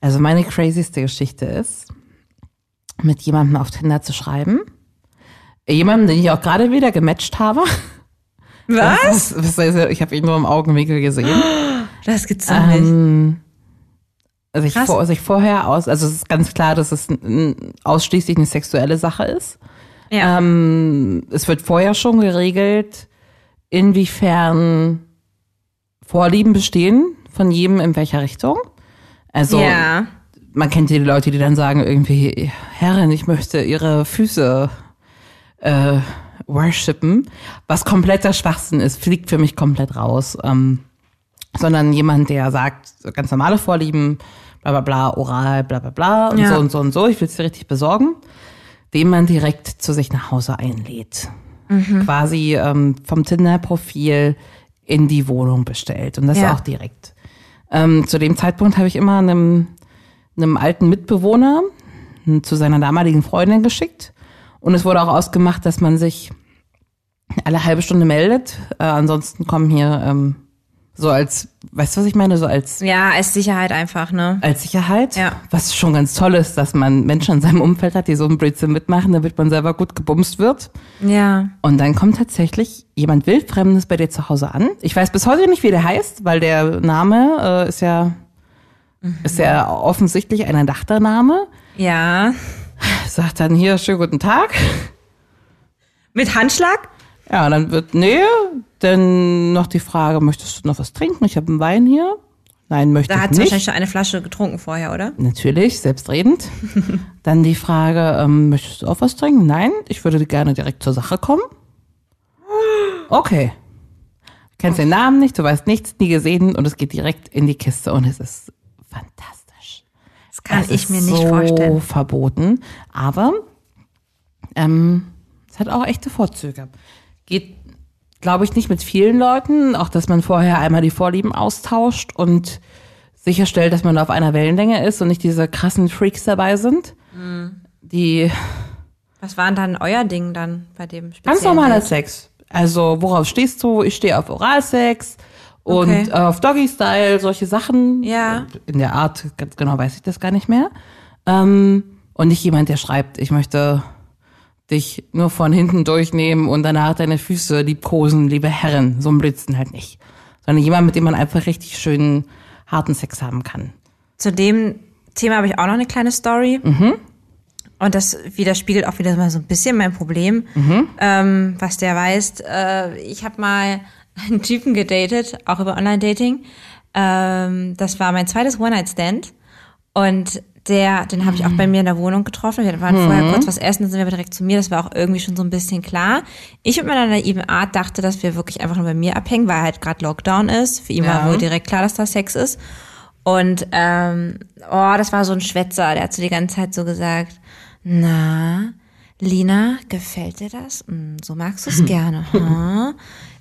Also meine crazyste Geschichte ist, mit jemandem auf Tinder zu schreiben. Jemanden, den ich auch gerade wieder gematcht habe. Was? Was, was, ich habe ihn nur im Augenwinkel gesehen. Das gibt's doch nicht. Ähm, sich, Krass. vor, sich vorher aus, also es ist ganz klar, dass es ausschließlich eine sexuelle Sache ist. Ja. Ähm, es wird vorher schon geregelt, inwiefern Vorlieben bestehen von jedem in welcher Richtung. Also ja. man kennt ja die Leute, die dann sagen irgendwie, Herrin, ich möchte ihre Füße äh, worshipen, was kompletter Schwachsinn ist, fliegt für mich komplett raus. Ähm, sondern jemand, der sagt, ganz normale Vorlieben, bla bla bla, oral, bla bla bla und Ja. so und so und so, ich will es dir richtig besorgen, den man direkt zu sich nach Hause einlädt. Quasi ähm, vom Tinder-Profil in die Wohnung bestellt und das Ja. auch direkt. Ähm, zu dem Zeitpunkt habe ich immer einem, einem alten Mitbewohner m, zu seiner damaligen Freundin geschickt. Und es wurde auch ausgemacht, dass man sich alle halbe Stunde meldet. Äh, ansonsten kommen hier ähm, so als, weißt du, was ich meine? So als, Ja, als Sicherheit einfach, ne? als Sicherheit. Ja. Was schon ganz toll ist, dass man Menschen in seinem Umfeld hat, die so einen Blödsinn mitmachen, damit man selber gut gebumst wird. Ja. Und dann kommt tatsächlich jemand Wildfremdes bei dir zu Hause an. Ich weiß bis heute nicht, wie der heißt, weil der Name äh, ist ja ist ja offensichtlich ein erdachter Name. Ja. Sagt dann hier, schönen guten Tag. Mit Handschlag? Ja, und dann wird, nee, dann noch die Frage, möchtest du noch was trinken? Ich habe einen Wein hier. Nein, möchte Da ich hat sie nicht. wahrscheinlich schon eine Flasche getrunken vorher, oder? Natürlich, selbstredend. Dann die Frage, ähm, möchtest du auch was trinken? Nein, ich würde gerne direkt zur Sache kommen. Okay. Kennst den Namen nicht, du weißt nichts, nie gesehen und es geht direkt in die Kiste und es ist fantastisch. Das kann es ich mir nicht so vorstellen. verboten, aber ähm, es hat auch echte Vorzüge. Geht, glaube ich, nicht mit vielen Leuten, auch dass man vorher einmal die Vorlieben austauscht und sicherstellt, dass man auf einer Wellenlänge ist und nicht diese krassen Freaks dabei sind, Mhm. die Was war denn dann euer Ding dann bei dem speziellen ganz normaler? Sex. Also worauf stehst du? Ich stehe auf Oralsex und Okay. auf Doggy-Style, solche Sachen. Ja. In der Art, ganz genau weiß ich das gar nicht mehr. Ähm, und nicht jemand, der schreibt, ich möchte dich nur von hinten durchnehmen und danach deine Füße liebkosen, liebe Herren. So ein Blödsinn halt nicht. Sondern jemand, mit dem man einfach richtig schön harten Sex haben kann. Zu dem Thema habe ich auch noch eine kleine Story. Und das widerspiegelt auch wieder mal so ein bisschen mein Problem, ähm, was der weiß. Äh, ich habe mal einen Typen gedatet, auch über Online-Dating. Ähm, das war mein zweites One-Night-Stand. Und der, den habe ich auch bei mir in der Wohnung getroffen. Wir waren vorher kurz was essen, dann sind wir aber direkt zu mir. Das war auch irgendwie schon so ein bisschen klar. Ich mit meiner naiven Art dachte, dass wir wirklich einfach nur bei mir abhängen, weil halt gerade Lockdown ist. Für ihn Ja. war wohl direkt klar, dass da Sex ist. Und ähm, oh, das war so ein Schwätzer, der hat so die ganze Zeit so gesagt, na, Lina, gefällt dir das? Hm, so magst du es gerne, hm?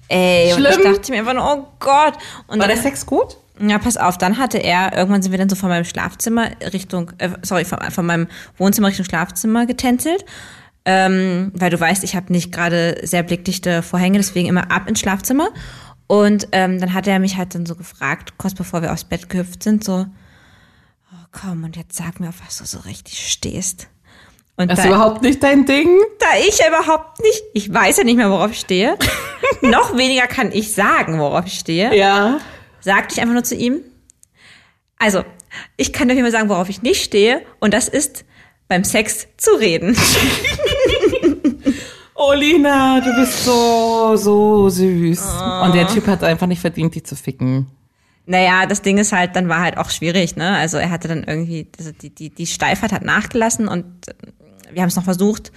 Ey, und ich Schlimm. dachte mir einfach nur, oh Gott. Und War der Sex gut? Ja, pass auf, dann hatte er, irgendwann sind wir dann so von meinem Schlafzimmer Richtung, äh, sorry, von, von meinem Wohnzimmer Richtung Schlafzimmer getänzelt. Ähm, weil du weißt, ich habe nicht gerade sehr blickdichte Vorhänge, deswegen immer ab ins Schlafzimmer. Und ähm, dann hat er mich halt dann so gefragt, kurz bevor wir aufs Bett gehüpft sind, so, oh komm, und jetzt sag mir, auf was du so richtig stehst. Und Das ist da, überhaupt nicht dein Ding. da ich ja überhaupt nicht, ich weiß ja nicht mehr, worauf ich stehe, noch weniger kann ich sagen, worauf ich stehe Ja. Sagte ich einfach nur zu ihm. Also, ich kann dir mal sagen, worauf ich nicht stehe, und das ist beim Sex zu reden. Oh, Lina, du bist so, so süß. Und der Typ hat einfach nicht verdient, dich zu ficken. Naja, das Ding ist halt, dann war halt auch schwierig, ne? Also er hatte dann irgendwie, also die, die, die Steifheit hat nachgelassen und wir haben es noch versucht.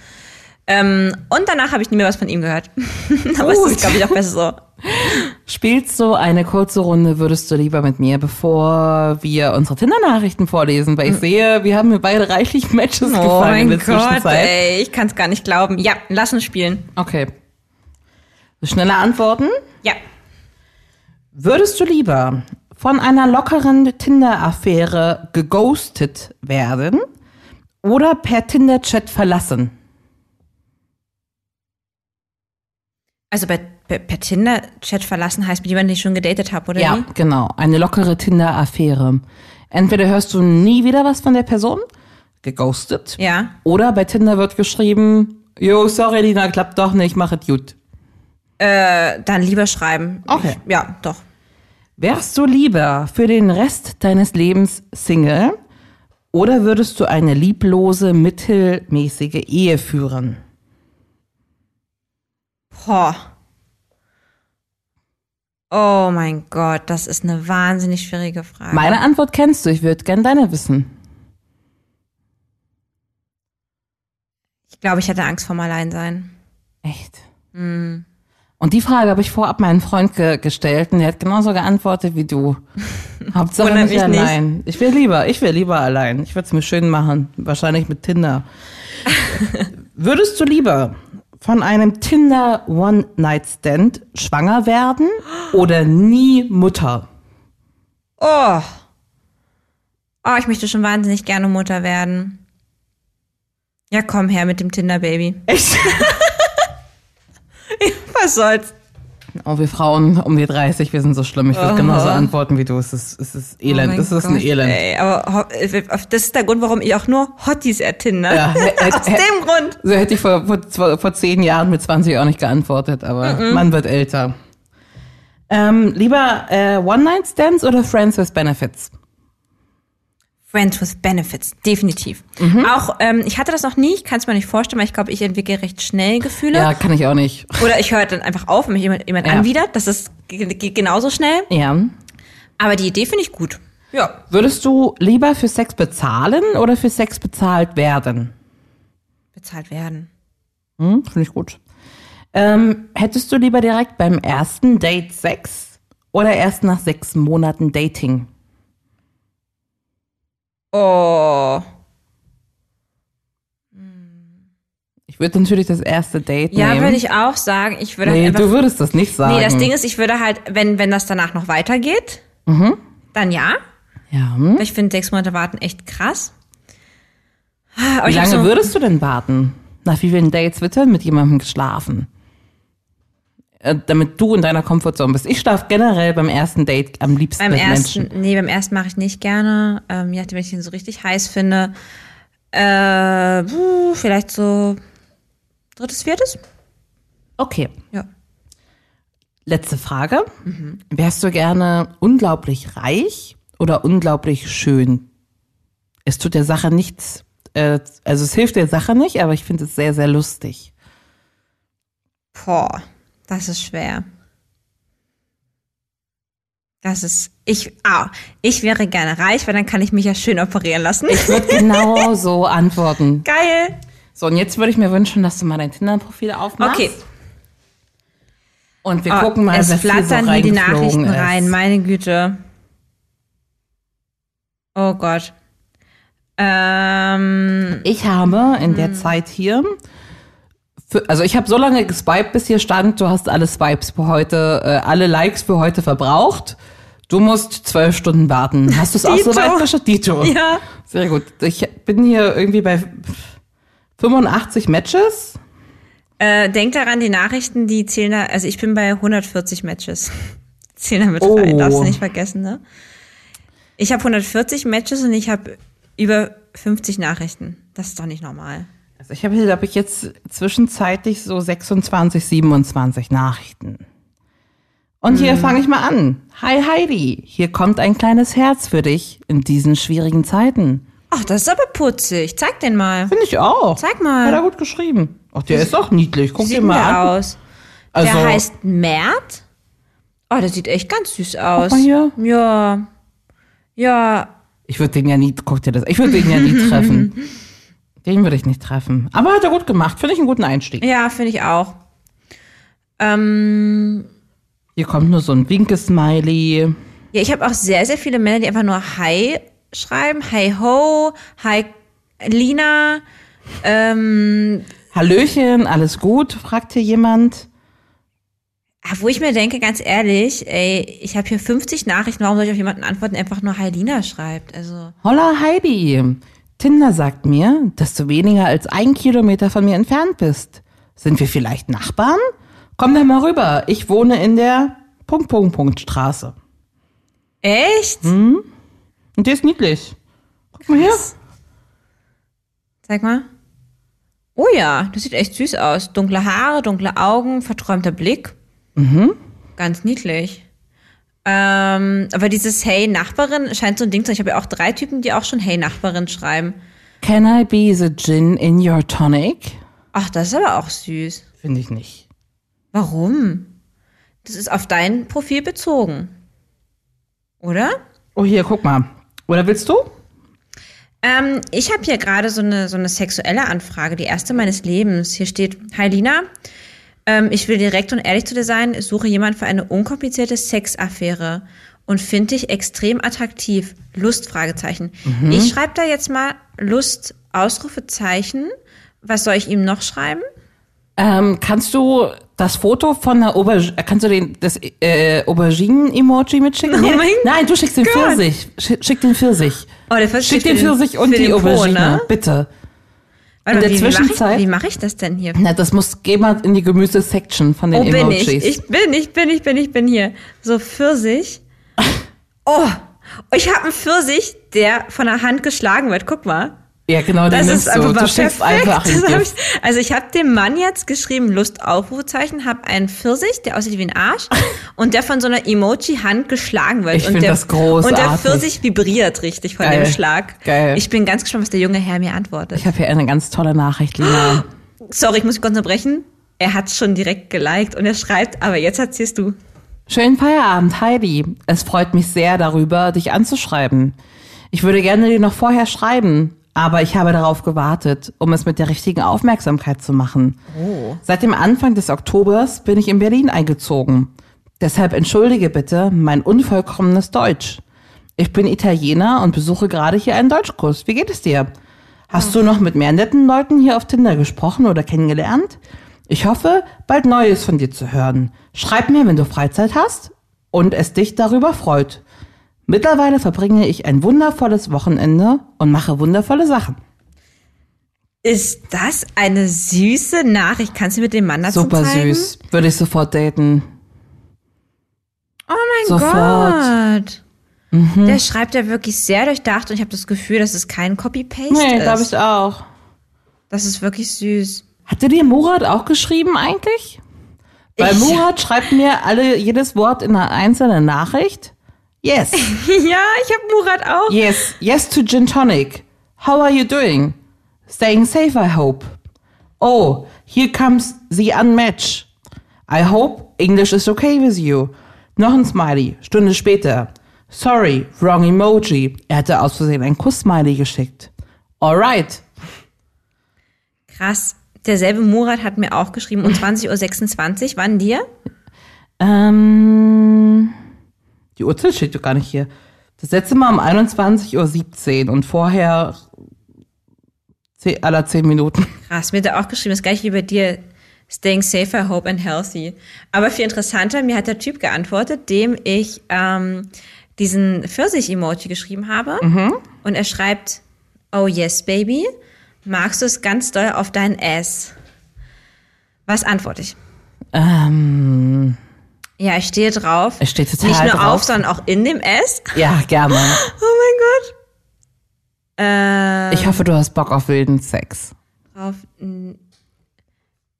Ähm, und danach habe ich nie mehr was von ihm gehört. Aber es Gut. ist, glaube ich, auch besser so. Spielst du eine kurze Runde, würdest du lieber mit mir, bevor wir unsere Tinder-Nachrichten vorlesen? Weil ich sehe, wir haben mir beide reichlich Matches Oh gefallen mein in der Gott, Zwischenzeit. ey, ich kann es gar nicht glauben. Ja, lass uns spielen. Okay. Schnelle Antworten. Ja. Würdest du lieber von einer lockeren Tinder-Affäre geghostet werden oder per Tinder-Chat verlassen? Also bei, per, per Tinder-Chat verlassen heißt mit jemandem, den ich schon gedatet habe, oder Ja, wie? genau. Eine lockere Tinder-Affäre. Entweder hörst du nie wieder was von der Person, geghostet, Ja. oder bei Tinder wird geschrieben, Jo, sorry, Lina, klappt doch nicht, mach es gut. Äh, dann lieber schreiben. Okay. Ich, ja, doch. Wärst du lieber für den Rest deines Lebens Single oder würdest du eine lieblose, mittelmäßige Ehe führen? Boah. Oh mein Gott, das ist eine wahnsinnig schwierige Frage. Meine Antwort kennst du, ich würde gern deine wissen. ich glaube, ich hätte Angst vorm Alleinsein. Echt? Und die Frage habe ich vorab meinen Freund ge gestellt und der hat genauso geantwortet wie du. Hauptsache nicht nicht. allein. Ich will lieber, ich will lieber allein. Ich würde es mir schön machen. Wahrscheinlich mit Tinder. Würdest du lieber von einem Tinder One-Night-Stand schwanger werden oder nie Mutter? Oh. Oh, ich möchte schon wahnsinnig gerne Mutter werden. Ja, komm her mit dem Tinder-Baby. Echt? Was soll's? Oh, wir Frauen um die 30, wir sind so schlimm. Ich würde Oh. genauso antworten wie du. Es ist, es ist Elend. Oh es ist ein Gott, Elend. Ey, aber ho- das ist der Grund, warum ich auch nur Hotties ertinde. Ja, Aus dem Grund. So hätte ich vor, vor, vor zehn Jahren mit 20 auch nicht geantwortet, aber man wird älter. Ähm, lieber äh, One-Night-Stands oder Friends with Benefits? Friends with Benefits, definitiv. Mhm. Auch, ähm, ich hatte das noch nie, ich kann es mir nicht vorstellen, weil ich glaube, ich entwickle recht schnell Gefühle. Ja, kann ich auch nicht. Oder ich höre dann einfach auf, wenn mich jemand, jemand Ja. anwidert. Das ist, geht genauso schnell. Ja. Aber die Idee finde ich gut. Ja. Würdest du lieber für Sex bezahlen oder für Sex bezahlt werden? Bezahlt werden. Hm, Finde ich gut. Ähm, hättest du lieber direkt beim ersten Date Sex oder erst nach sechs Monaten Dating? Oh. Ich würde natürlich das erste Date Ja, nehmen. würde ich auch sagen. Ich würde nee, halt du einfach. würdest das nicht sagen. Nee, das Ding ist, ich würde halt, wenn, wenn das danach noch weitergeht, dann ja. ja. hm? Ich finde sechs Monate warten echt krass. Aber Wie lange so, würdest du denn warten? Nach wie vielen Dates wird denn mit jemandem geschlafen? Äh, damit du in deiner Komfortzone bist. Ich schlafe generell beim ersten Date am liebsten Beim mit ersten, Menschen. nee, beim ersten mache ich nicht gerne. Ähm, je nachdem, wenn ich ihn so richtig heiß finde. Äh, vielleicht so drittes, viertes? Okay, Ja. letzte Frage. Mhm. Wärst du gerne unglaublich reich oder unglaublich schön? Es tut der Sache nichts, äh, also es hilft der Sache nicht, aber ich finde es sehr, sehr lustig. Boah, das ist schwer. Das ist, ich, ah, ich wäre gerne reich, weil dann kann ich mich ja schön operieren lassen. Ich würde genau so antworten. Geil. So, und jetzt würde ich mir wünschen, dass du mal dein Tinder-Profil aufmachst. Okay. Und wir Ah, gucken mal, es so flattern hier die reingeflogen Nachrichten ist. rein, meine Güte. Oh Gott. Ähm, Ich habe in der Zeit hier, für, also ich habe so lange geswiped, bis hier stand, du hast alle Swipes für heute, äh, alle Likes für heute verbraucht. Du musst zwölf Stunden warten. Hast du es auch so weit geschafft? Dito. Ja. Sehr gut. Ich bin hier irgendwie bei 85 Matches. äh, denk daran, die Nachrichten, die zählen da, also ich bin bei 140 Matches. Zählen damit Oh. rein, darfst du nicht vergessen, ne? Ich habe 140 Matches und ich habe über 50 Nachrichten. Das ist doch nicht normal. Ich habe hier, glaube ich, jetzt zwischenzeitlich so 26, 27 Nachrichten. Und hier fange ich mal an. Hi Heidi, hier kommt ein kleines Herz für dich in diesen schwierigen Zeiten. Ach, das ist aber putzig. Zeig den mal. Finde ich auch. Zeig mal. Hat er gut geschrieben. Ach, der ist auch niedlich. Guck dir mal der an. aus. Also, der heißt Mert. Oh, der sieht echt ganz süß aus. mal hier. Ja. Ja. ich würde den ja nie, guck dir das, ich würde den ja nie treffen. Den würde ich nicht treffen. Aber hat er gut gemacht. Finde ich einen guten Einstieg. Ja, finde ich auch. Ähm, Hier kommt nur so ein Winke-Smiley. ja, ich habe auch sehr, sehr viele Männer, die einfach nur Hi schreiben. Hi ho, Hi Lina. Ähm, Hallöchen, alles gut? fragt hier jemand. ah, wo ich mir denke, ganz ehrlich, ey, ich habe hier 50 Nachrichten, warum soll ich auf jemanden antworten, der einfach nur Hi Lina schreibt? Also, Holla Heidi. Tinder sagt mir, dass du weniger als ein Kilometer von mir entfernt bist. Sind wir vielleicht Nachbarn? Komm doch mal rüber. Ich wohne in der Punkt, Punkt, Punkt Straße. echt? Und der ist niedlich. Guck mal hier. Zeig mal. Oh ja, das sieht echt süß aus. Dunkle Haare, dunkle Augen, verträumter Blick. Mhm. Ganz niedlich. Ähm, aber dieses Hey Nachbarin scheint so ein Ding zu sein. Ich habe ja auch drei Typen, die auch schon Hey Nachbarin schreiben. Can I be the gin in your tonic? Ach, das ist aber auch süß. Finde ich nicht. Warum? Das ist auf dein Profil bezogen. Oder? Oh, hier, guck mal. Oder willst du? Ähm, ich habe hier gerade so eine, so eine sexuelle Anfrage, die erste meines Lebens. Hier steht, Hi Lina, ähm, ich will direkt und ehrlich zu dir sein, ich suche jemanden für eine unkomplizierte Sexaffäre und finde dich extrem attraktiv. Lust, Fragezeichen. Mhm. Ich schreibe da jetzt mal Lust, Ausrufezeichen. Was soll ich ihm noch schreiben? Ähm, kannst du das Foto von der Aubergine, kannst du den, das äh, Auberginen-Emoji mitschicken? Oh Nein, du schickst den Gott. Pfirsich. Schick, schick den Pfirsich. Oh, der Pfirsich Schick den Pfirsich und die Aubergine, ne? bitte. Warte, In der wie, Zwischenzeit- Wie mache ich, wie mach ich das denn hier? Na, das muss, geh mal in die Gemüse-Section von den Oh, bin Emojis. ich. Ich bin, ich bin, ich bin, ich bin hier. So Pfirsich. Oh, ich habe einen Pfirsich, der von der Hand geschlagen wird. Guck mal. Ja, genau, Das ist einfach Du schickst perfekt. einfach ich, also ich habe dem Mann jetzt geschrieben, Lust, Aufrufezeichen, habe einen Pfirsich, der aussieht wie ein Arsch und der von so einer Emoji-Hand geschlagen wird. Ich und der, das großartig. Und der Pfirsich vibriert richtig von Geil. dem Schlag. Geil. Ich bin ganz gespannt, was der junge Herr mir antwortet. Ich habe hier eine ganz tolle Nachricht, Lina. Sorry, ich muss mich kurz unterbrechen. Er hat schon direkt geliked und er schreibt, aber jetzt erzählst du. Schönen Feierabend, Heidi. Es freut mich sehr darüber, dich anzuschreiben. Ich würde gerne dir noch vorher schreiben, aber ich habe darauf gewartet, um es mit der richtigen Aufmerksamkeit zu machen. Seit dem Anfang des Oktobers bin ich in Berlin eingezogen. Deshalb entschuldige bitte mein unvollkommenes Deutsch. Ich bin Italiener und besuche gerade hier einen Deutschkurs. Wie geht es dir? Hast du noch mit mehr netten Leuten hier auf Tinder gesprochen oder kennengelernt? Ich hoffe, bald Neues von dir zu hören. Schreib mir, wenn du Freizeit hast und es dich darüber freut. Mittlerweile verbringe ich ein wundervolles Wochenende und mache wundervolle Sachen. Ist das eine süße Nachricht? Kannst du mit dem Mann dazu Super zeigen? süß. Würde ich sofort daten. Oh mein Sofort. Mhm. Gott. Der schreibt ja wirklich sehr durchdacht und ich habe das Gefühl, dass es kein Copy-Paste Nee, ist. glaube ich auch. Das ist wirklich süß. Hatte dir Murat auch geschrieben eigentlich? Weil Ich- Murat schreibt mir alle jedes Wort in einer einzelnen Nachricht. Yes. ja, ich habe Murat auch. Yes, yes to Gin Tonic. How are you doing? Staying safe, I hope. Oh, here comes the unmatch. I hope English is okay with you. Noch ein Smiley, Stunde später. Sorry, wrong emoji. Er hatte aus Versehen ein Kuss-Smiley geschickt. Alright. Krass. Derselbe Murat hat mir auch geschrieben um 20.26 Uhr. Wann dir? Ähm, die Uhrzeit steht doch gar nicht hier. Das letzte Mal um 21.17 Uhr und vorher aller 10 Minuten. Krass, mir hat er auch geschrieben, das gleiche wie bei dir. Staying safer, hope and healthy. Aber viel interessanter, mir hat der Typ geantwortet, dem ich ähm, diesen Pfirsich-Emoji geschrieben habe. Und er schreibt, oh yes, baby, magst du es ganz doll auf dein Ass? Was antworte ich? Ähm, Ja, ich stehe drauf. Es steht total Nicht nur drauf. auf, sondern auch in dem S. ja, gerne. Oh mein Gott. Äh, Ich hoffe, du hast Bock auf wilden Sex. drauf n-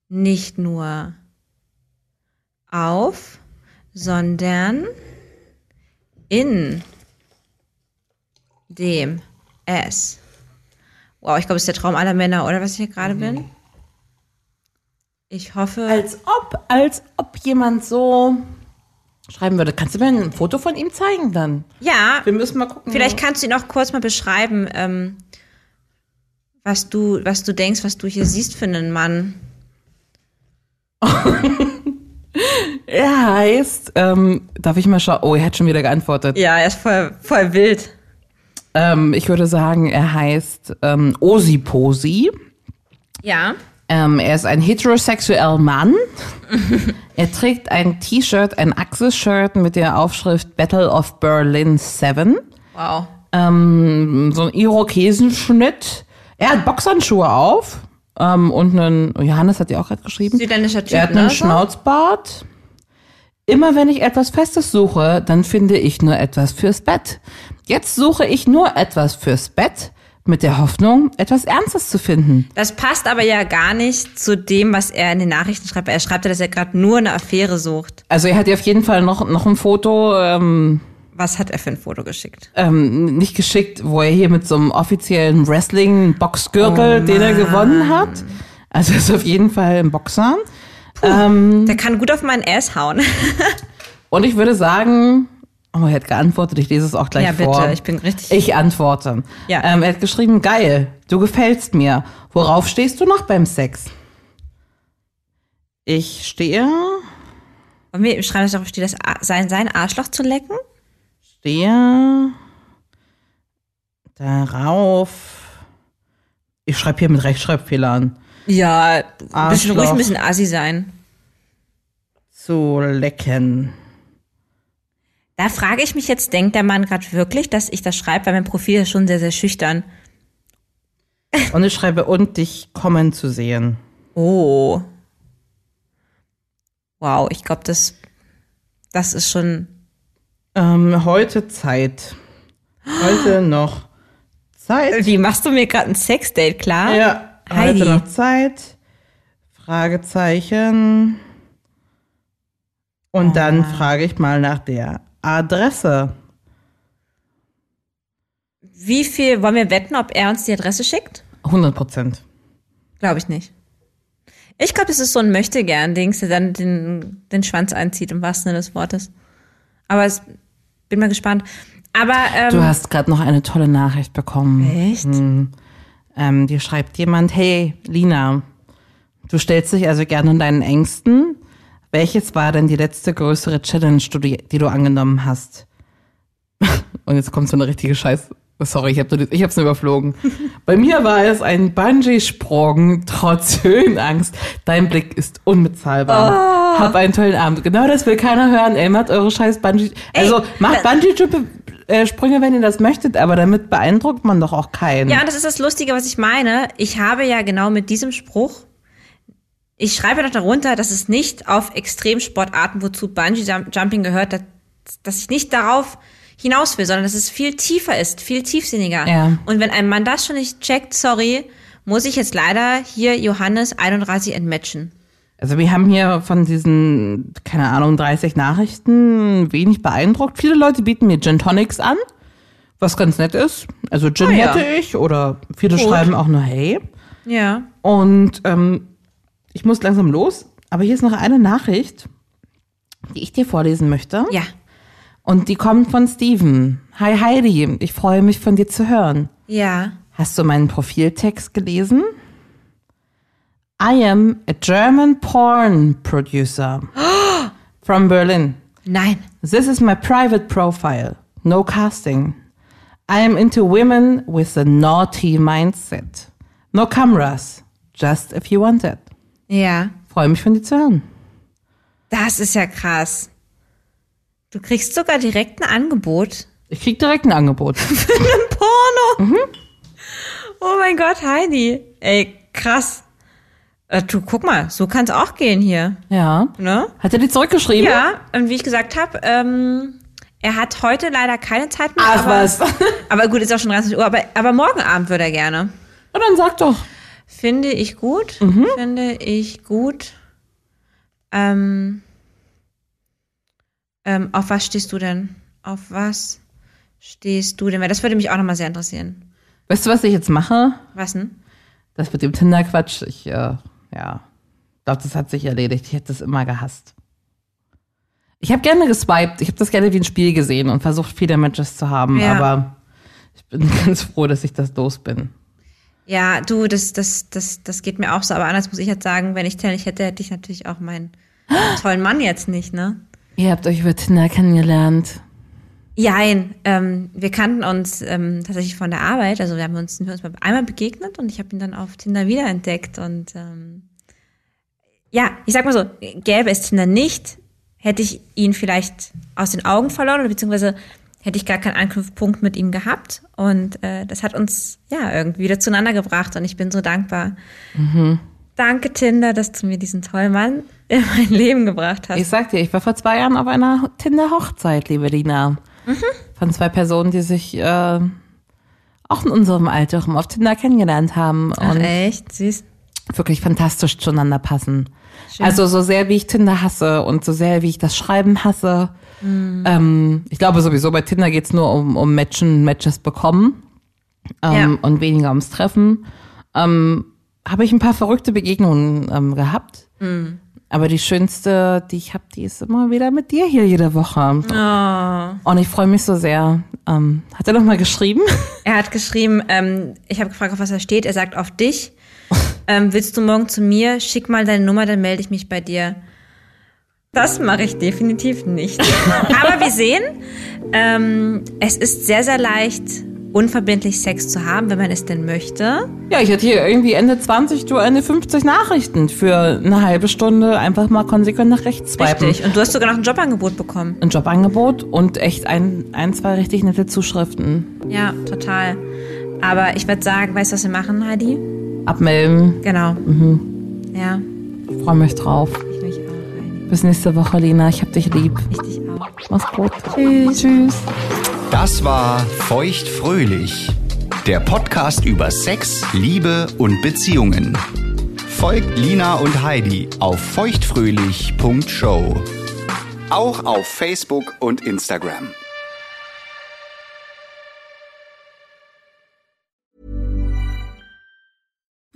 nicht nur auf, sondern in dem S. Wow, ich glaube, das ist der Traum aller Männer, oder was ich hier gerade bin? Ich hoffe. Als ob, als ob jemand so schreiben würde. Kannst du mir ein Foto von ihm zeigen dann? ja, Wir müssen mal gucken. vielleicht kannst du ihn auch kurz mal beschreiben, ähm, was du, was du denkst, was du hier siehst für einen Mann. Er heißt, ähm, darf ich mal schauen? Oh, er hat schon wieder geantwortet. Ja, er ist voll, voll wild. Ähm, ich würde sagen, er heißt ähm, Osiposi. Ja. Ähm, er ist ein heterosexueller Mann. er trägt ein T-Shirt, ein Axis-Shirt mit der Aufschrift Battle of Berlin 7. Wow. Ähm, so ein Irokesenschnitt. Er hat Boxhandschuhe auf. Ähm, und einen, Johannes hat ja auch gerade geschrieben. Südländischer Typ, Er hat ne? einen so? Schnauzbart. Immer wenn ich etwas Festes suche, dann finde ich nur etwas fürs Bett. Jetzt suche ich nur etwas fürs Bett, mit der Hoffnung, etwas Ernstes zu finden. Das passt aber ja gar nicht zu dem, was er in den Nachrichten schreibt. Er schreibt ja, dass er gerade nur eine Affäre sucht. Also er hat ihr auf jeden Fall noch, noch ein Foto ähm, Was hat er für ein Foto geschickt? ähm, nicht geschickt, wo er hier mit so einem offiziellen Wrestling-Boxgürtel, den er gewonnen hat. Also er ist auf jeden Fall ein Boxer. Der kann gut auf meinen Ass hauen. Und ich würde sagen, oh, er hat geantwortet, ich lese es auch gleich Ja, bitte, vor. ich bin richtig- Ich antworte. Ja. Ähm, er hat geschrieben, geil, du gefällst mir. Worauf stehst du noch beim Sex? Ich stehe, Und wir schreiben das darauf, steht das sein, sein Arschloch zu lecken? stehe darauf. Ich schreibe hier mit Rechtschreibfehlern. Ja, ein bisschen ruhig, ein bisschen assi sein. Zu lecken. Da frage ich mich jetzt, denkt der Mann gerade wirklich, dass ich das schreibe, weil mein Profil ist schon sehr, sehr schüchtern. Und ich schreibe, und dich kommen zu sehen. Oh. Wow, ich glaube, das, das ist schon. Ähm, heute Zeit. Heute noch Zeit. Wie machst du mir gerade ein Sexdate klar? Ja, Heidi. heute noch Zeit. Fragezeichen. Und dann frage ich mal nach der Adresse. Wie viel wollen wir wetten, ob er uns die Adresse schickt? 100 Prozent. Glaube ich nicht. Ich glaube, das ist so ein Möchtegern-Dings, der dann den, den Schwanz einzieht, im wahrsten Sinne des Wortes. Aber es, bin mal gespannt. Aber, ähm, Du hast gerade noch eine tolle Nachricht bekommen. echt? Ähm, dir schreibt jemand, hey, Lina, du stellst dich also gerne deinen Ängsten. Welches war denn die letzte größere Challenge, die du, angenommen hast? Und jetzt kommt so eine richtige Scheiß. Sorry, ich habe ich hab's nur überflogen. Bei mir war es ein Bungee-Sprung trotz Höhenangst. Dein Blick ist unbezahlbar. Hab einen tollen Abend. Genau das will keiner hören. Ey, macht eure scheiß Bungee. Also macht Bungee-Sprünge, wenn ihr das möchtet, aber damit beeindruckt man doch auch keinen. Ja, und das ist das Lustige, was ich meine. Ich habe ja genau mit diesem Spruch, ich schreibe noch darunter, dass es nicht auf Extremsportarten, wozu Bungee Jump- Jumping gehört, dass, dass ich nicht darauf hinaus will, sondern dass es viel tiefer ist, viel tiefsinniger. Ja. Und wenn ein Mann das schon nicht checkt, sorry, muss ich jetzt leider hier Johannes 31 entmatchen. Also wir haben hier von diesen, keine Ahnung, 30 Nachrichten wenig beeindruckt. Viele Leute bieten mir Gin Tonics an, was ganz nett ist. Also Gin Ah, ja. hätte ich oder viele Gut. schreiben auch nur Hey. Ja. Und ähm, ich muss langsam los, aber hier ist noch eine Nachricht, die ich dir vorlesen möchte. Ja. Und die kommt von Steven. Hi Heidi, ich freue mich von dir zu hören. Ja. Hast du meinen Profiltext gelesen? I am a German porn producer from Berlin. Nein. This is my private profile. No casting. I am into women with a naughty mindset. No cameras. Just if you want it. Ja. Freue mich von dir zu hören. Das ist ja krass. Du kriegst sogar direkt ein Angebot. Ich krieg direkt ein Angebot. Porno. Oh mein Gott, Heidi. Ey, krass. Äh, du, guck mal, so kann es auch gehen hier. Ja. Ne? Hat er dir zurückgeschrieben? Ja, und wie ich gesagt habe, ähm, er hat heute leider keine Zeit mehr. Ach aber, was. Aber gut, ist auch schon 30 Uhr. Aber, aber morgen Abend würde er gerne. Und dann sag doch. Finde ich gut. Finde ich gut. Ähm, ähm, auf was stehst du denn? Auf was stehst du denn? Weil das würde mich auch nochmal sehr interessieren. Weißt du, was ich jetzt mache? Was denn? Das mit dem Tinder-Quatsch, ich, äh, ja, glaube, das hat sich erledigt. Ich hätte das immer gehasst. Ich habe gerne geswiped. Ich habe das gerne wie ein Spiel gesehen und versucht, viele Matches zu haben. Ja. Aber ich bin ganz froh, dass ich das los bin. Ja, du, das, das, das, das geht mir auch so. Aber anders muss ich jetzt sagen, wenn ich Tinder nicht hätte, hätte ich natürlich auch meinen tollen Mann jetzt nicht, ne? Ihr habt euch über Tinder kennengelernt. Jein, ähm, wir kannten uns ähm, tatsächlich von der Arbeit. Also wir haben uns, wir uns mal einmal begegnet und ich habe ihn dann auf Tinder wiederentdeckt. Und ähm, ja, ich sag mal so, gäbe es Tinder nicht, hätte ich ihn vielleicht aus den Augen verloren oder beziehungsweise hätte ich gar keinen Anknüpfpunkt mit ihm gehabt. Und äh, das hat uns ja irgendwie wieder zueinander gebracht und ich bin so dankbar. Danke, Tinder, dass du mir diesen tollen Mann in mein Leben gebracht hast. Ich sag dir, ich war vor zwei Jahren auf einer Tinder-Hochzeit, liebe Lina. Von zwei Personen, die sich äh, auch in unserem Alter auf Tinder kennengelernt haben. Ach, und echt? Süß. wirklich fantastisch zueinander passen. Also so sehr wie ich Tinder hasse und so sehr wie ich das Schreiben hasse. Ähm, ich glaube sowieso bei Tinder geht's nur um, um Matchen, Matches bekommen ähm, Ja. und weniger ums Treffen. Ähm, Habe ich ein paar verrückte Begegnungen ähm, gehabt. Aber die schönste, die ich habe, die ist immer wieder mit dir hier jede Woche. Und ich freue mich so sehr. Ähm, hat er noch mal geschrieben? Er hat geschrieben, ähm, ich habe gefragt, auf was er steht. Er sagt auf dich. Ähm, willst du morgen zu mir? Schick mal deine Nummer, dann melde ich mich bei dir. Das mache ich definitiv nicht. Aber wir sehen, ähm, es ist sehr, sehr leicht, unverbindlich Sex zu haben, wenn man es denn möchte. Ja, ich hatte hier irgendwie Ende 20, du Ende 50 Nachrichten für eine halbe Stunde einfach mal konsequent nach rechts swipen. Richtig. Und du hast sogar noch ein Jobangebot bekommen. Ein Jobangebot und echt ein, ein, zwei richtig nette Zuschriften. Ja, total. Aber ich würde sagen, weißt du, was wir machen, Heidi? Abmelden. Genau. Ja, Ich freue mich drauf. Bis nächste Woche, Lena. Ich hab dich lieb. Ich dich auch. Mach's gut. Tschüss. Tschüss. Das war Feuchtfröhlich, der Podcast über Sex, Liebe und Beziehungen. Folgt Lina und Heidi auf feuchtfröhlich.show. Auch auf Facebook und Instagram.